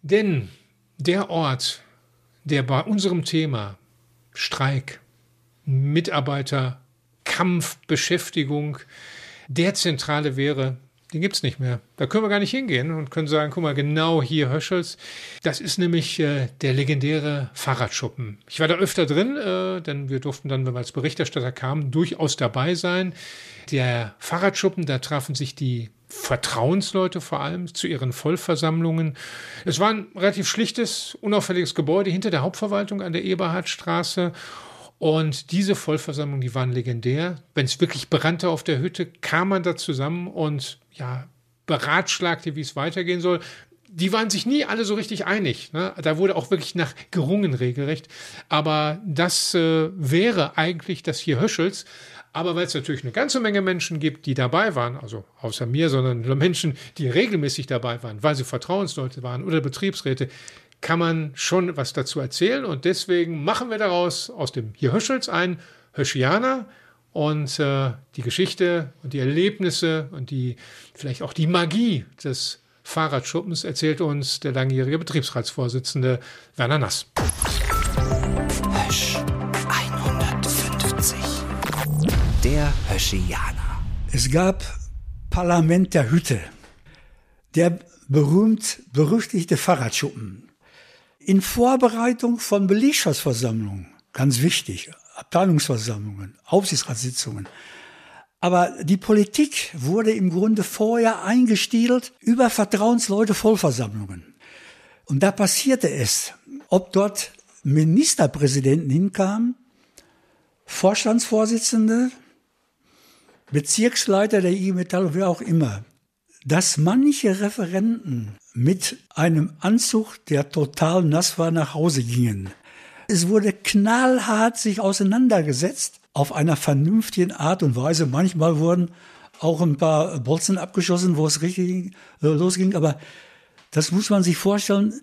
Denn der Ort, der bei unserem Thema Streik, Mitarbeiter, Kampf, Beschäftigung, der zentrale wäre, den gibt's nicht mehr. Da können wir gar nicht hingehen und können sagen, guck mal, genau hier Höschels. Das ist nämlich äh, der legendäre Fahrradschuppen. Ich war da öfter drin, äh, denn wir durften dann, wenn wir als Berichterstatter kamen, durchaus dabei sein. Der Fahrradschuppen, da trafen sich die Vertrauensleute vor allem zu ihren Vollversammlungen. Es war ein relativ schlichtes, unauffälliges Gebäude hinter der Hauptverwaltung an der Eberhardstraße. Und diese Vollversammlung, die waren legendär. Wenn es wirklich brannte auf der Hütte, kam man da zusammen und ja, beratschlagte, wie es weitergehen soll. Die waren sich nie alle so richtig einig. Ne? Da wurde auch wirklich nach gerungen regelrecht. Aber das äh, wäre eigentlich das hier Höschels. Aber weil es natürlich eine ganze Menge Menschen gibt, die dabei waren, also außer mir, sondern Menschen, die regelmäßig dabei waren, weil sie Vertrauensleute waren oder Betriebsräte, kann man schon was dazu erzählen und deswegen machen wir daraus aus dem hier Höschels ein Höschianer und äh, die Geschichte und die Erlebnisse und die vielleicht auch die Magie des Fahrradschuppens erzählt uns der langjährige Betriebsratsvorsitzende Werner Nass. Hösch 150. Der Höschianer. Es gab Parlament der Hütte. Der berühmt berüchtigte Fahrradschuppen in Vorbereitung von Belegschaftsversammlungen, ganz wichtig, Abteilungsversammlungen, Aufsichtsratssitzungen. Aber die Politik wurde im Grunde vorher eingestielt über Vertrauensleute Vollversammlungen. Und da passierte es, ob dort Ministerpräsidenten hinkamen, Vorstandsvorsitzende, Bezirksleiter der IG Metall, wer auch immer, dass manche Referenten mit einem Anzug, der total nass war, nach Hause gingen. Es wurde knallhart sich auseinandergesetzt auf einer vernünftigen Art und Weise. Manchmal wurden auch ein paar Bolzen abgeschossen, wo es richtig äh, losging. Aber das muss man sich vorstellen.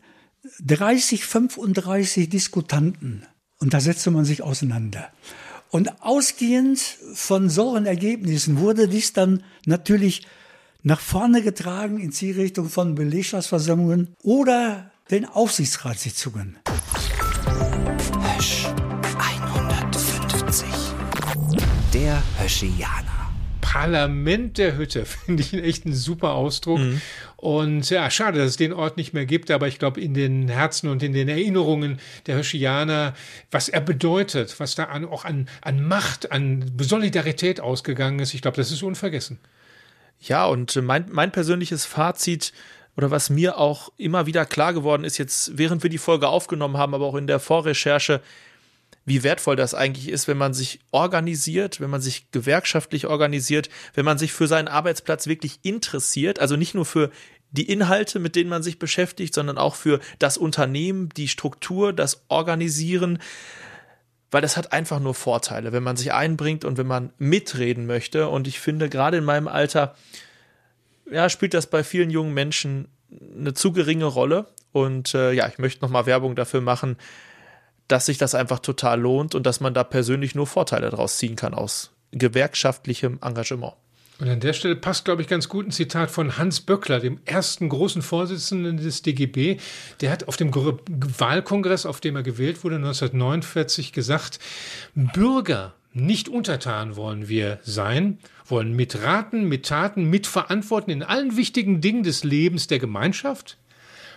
30, 35 Diskutanten. Und da setzte man sich auseinander. Und ausgehend von solchen Ergebnissen wurde dies dann natürlich nach vorne getragen in Zielrichtung von Belegschaftsversammlungen oder den Aufsichtsratssitzungen. Hösch 150. Der Höschianer. Parlament der Hütte finde ich echt einen super Ausdruck. Mhm. Und ja, schade, dass es den Ort nicht mehr gibt, aber ich glaube, in den Herzen und in den Erinnerungen der Höschianer, was er bedeutet, was da an, auch an, an Macht, an Solidarität ausgegangen ist, ich glaube, das ist unvergessen. Ja, und mein, mein persönliches Fazit oder was mir auch immer wieder klar geworden ist, jetzt während wir die Folge aufgenommen haben, aber auch in der Vorrecherche, wie wertvoll das eigentlich ist, wenn man sich organisiert, wenn man sich gewerkschaftlich organisiert, wenn man sich für seinen Arbeitsplatz wirklich interessiert, also nicht nur für die Inhalte, mit denen man sich beschäftigt, sondern auch für das Unternehmen, die Struktur, das Organisieren, weil das hat einfach nur Vorteile, wenn man sich einbringt und wenn man mitreden möchte. Und ich finde, gerade in meinem Alter, ja, spielt das bei vielen jungen Menschen eine zu geringe Rolle. Und äh, ja, ich möchte nochmal Werbung dafür machen, dass sich das einfach total lohnt und dass man da persönlich nur Vorteile daraus ziehen kann aus gewerkschaftlichem Engagement. Und an der Stelle passt, glaube ich, ganz gut ein Zitat von Hans Böckler, dem ersten großen Vorsitzenden des DGB. Der hat auf dem Wahlkongress, auf dem er gewählt wurde, 1949 gesagt, Bürger, nicht untertan wollen wir sein, wollen mitraten, mittaten, mitverantworten in allen wichtigen Dingen des Lebens der Gemeinschaft,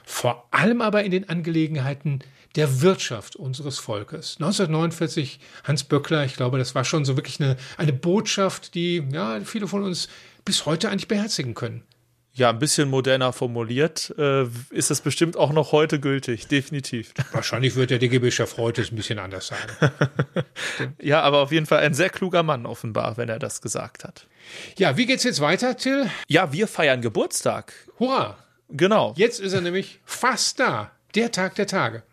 vor allem aber in den Angelegenheiten der Wirtschaft unseres Volkes. 1949 Hans Böckler, ich glaube, das war schon so wirklich eine, eine Botschaft, die ja, viele von uns bis heute eigentlich beherzigen können. Ja, ein bisschen moderner formuliert, äh, ist das bestimmt auch noch heute gültig, definitiv. Wahrscheinlich wird der DGB-Chef heute es ein bisschen anders sagen. ja, aber auf jeden Fall ein sehr kluger Mann offenbar, wenn er das gesagt hat. Ja, wie geht's jetzt weiter, Till? Ja, wir feiern Geburtstag. Hurra! Genau. Jetzt ist er nämlich fast da. Der Tag der Tage.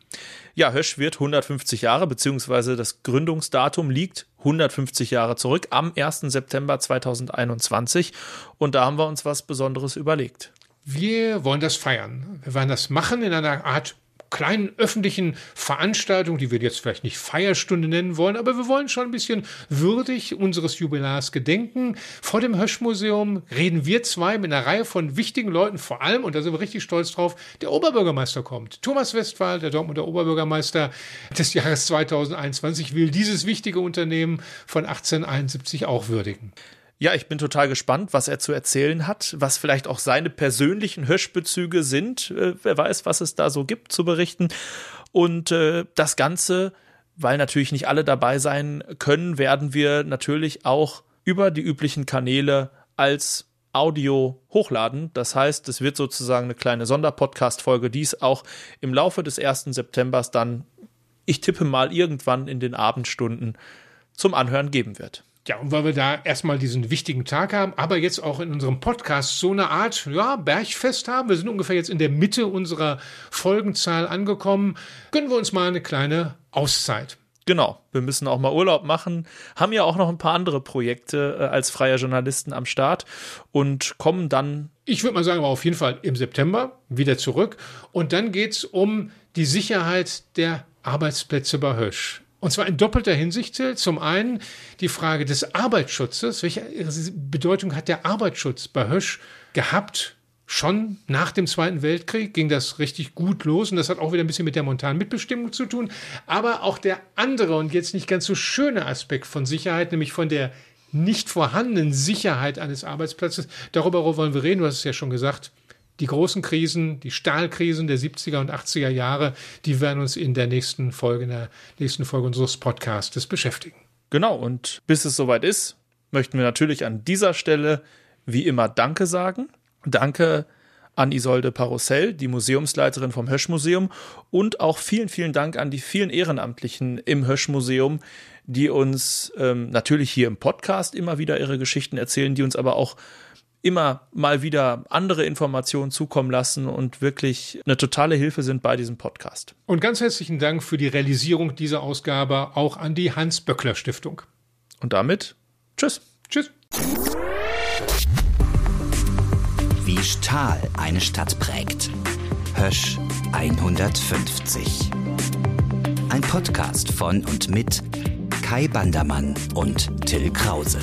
Ja, Hösch wird 150 Jahre, beziehungsweise das Gründungsdatum liegt 150 Jahre zurück am 1. September 2021. Und da haben wir uns was Besonderes überlegt. Wir wollen das feiern. Wir wollen das machen in einer Art kleinen öffentlichen Veranstaltung, die wir jetzt vielleicht nicht Feierstunde nennen wollen, aber wir wollen schon ein bisschen würdig unseres Jubilars gedenken. Vor dem Höschmuseum reden wir zwei mit einer Reihe von wichtigen Leuten, vor allem, und da sind wir richtig stolz drauf, der Oberbürgermeister kommt. Thomas Westphal, der Dortmunder Oberbürgermeister des Jahres 2021, will dieses wichtige Unternehmen von 1871 auch würdigen. Ja, ich bin total gespannt, was er zu erzählen hat, was vielleicht auch seine persönlichen Höschbezüge sind. Äh, wer weiß, was es da so gibt zu berichten. Und äh, das Ganze, weil natürlich nicht alle dabei sein können, werden wir natürlich auch über die üblichen Kanäle als Audio hochladen. Das heißt, es wird sozusagen eine kleine Sonderpodcast-Folge, die es auch im Laufe des 1. Septembers dann, ich tippe mal irgendwann in den Abendstunden zum Anhören geben wird. Ja, und weil wir da erstmal diesen wichtigen Tag haben, aber jetzt auch in unserem Podcast so eine Art ja, Bergfest haben. Wir sind ungefähr jetzt in der Mitte unserer Folgenzahl angekommen. Gönnen wir uns mal eine kleine Auszeit. Genau, wir müssen auch mal Urlaub machen, haben ja auch noch ein paar andere Projekte äh, als freier Journalisten am Start und kommen dann. Ich würde mal sagen, aber auf jeden Fall im September wieder zurück. Und dann geht es um die Sicherheit der Arbeitsplätze bei Hösch. Und zwar in doppelter Hinsicht. Zum einen die Frage des Arbeitsschutzes. Welche Bedeutung hat der Arbeitsschutz bei Hösch gehabt? Schon nach dem Zweiten Weltkrieg ging das richtig gut los und das hat auch wieder ein bisschen mit der montanen Mitbestimmung zu tun. Aber auch der andere und jetzt nicht ganz so schöne Aspekt von Sicherheit, nämlich von der nicht vorhandenen Sicherheit eines Arbeitsplatzes, darüber wollen wir reden. Du hast es ja schon gesagt die großen Krisen, die Stahlkrisen der 70er und 80er Jahre, die werden uns in der nächsten Folge, in der nächsten Folge unseres Podcastes beschäftigen. Genau, und bis es soweit ist, möchten wir natürlich an dieser Stelle wie immer Danke sagen. Danke an Isolde Parussell, die Museumsleiterin vom Höschmuseum und auch vielen, vielen Dank an die vielen Ehrenamtlichen im Höschmuseum, die uns ähm, natürlich hier im Podcast immer wieder ihre Geschichten erzählen, die uns aber auch immer mal wieder andere Informationen zukommen lassen und wirklich eine totale Hilfe sind bei diesem Podcast. Und ganz herzlichen Dank für die Realisierung dieser Ausgabe auch an die Hans-Böckler Stiftung. Und damit, tschüss. Tschüss. Wie Stahl eine Stadt prägt. Hösch 150. Ein Podcast von und mit Kai Bandermann und Till Krause.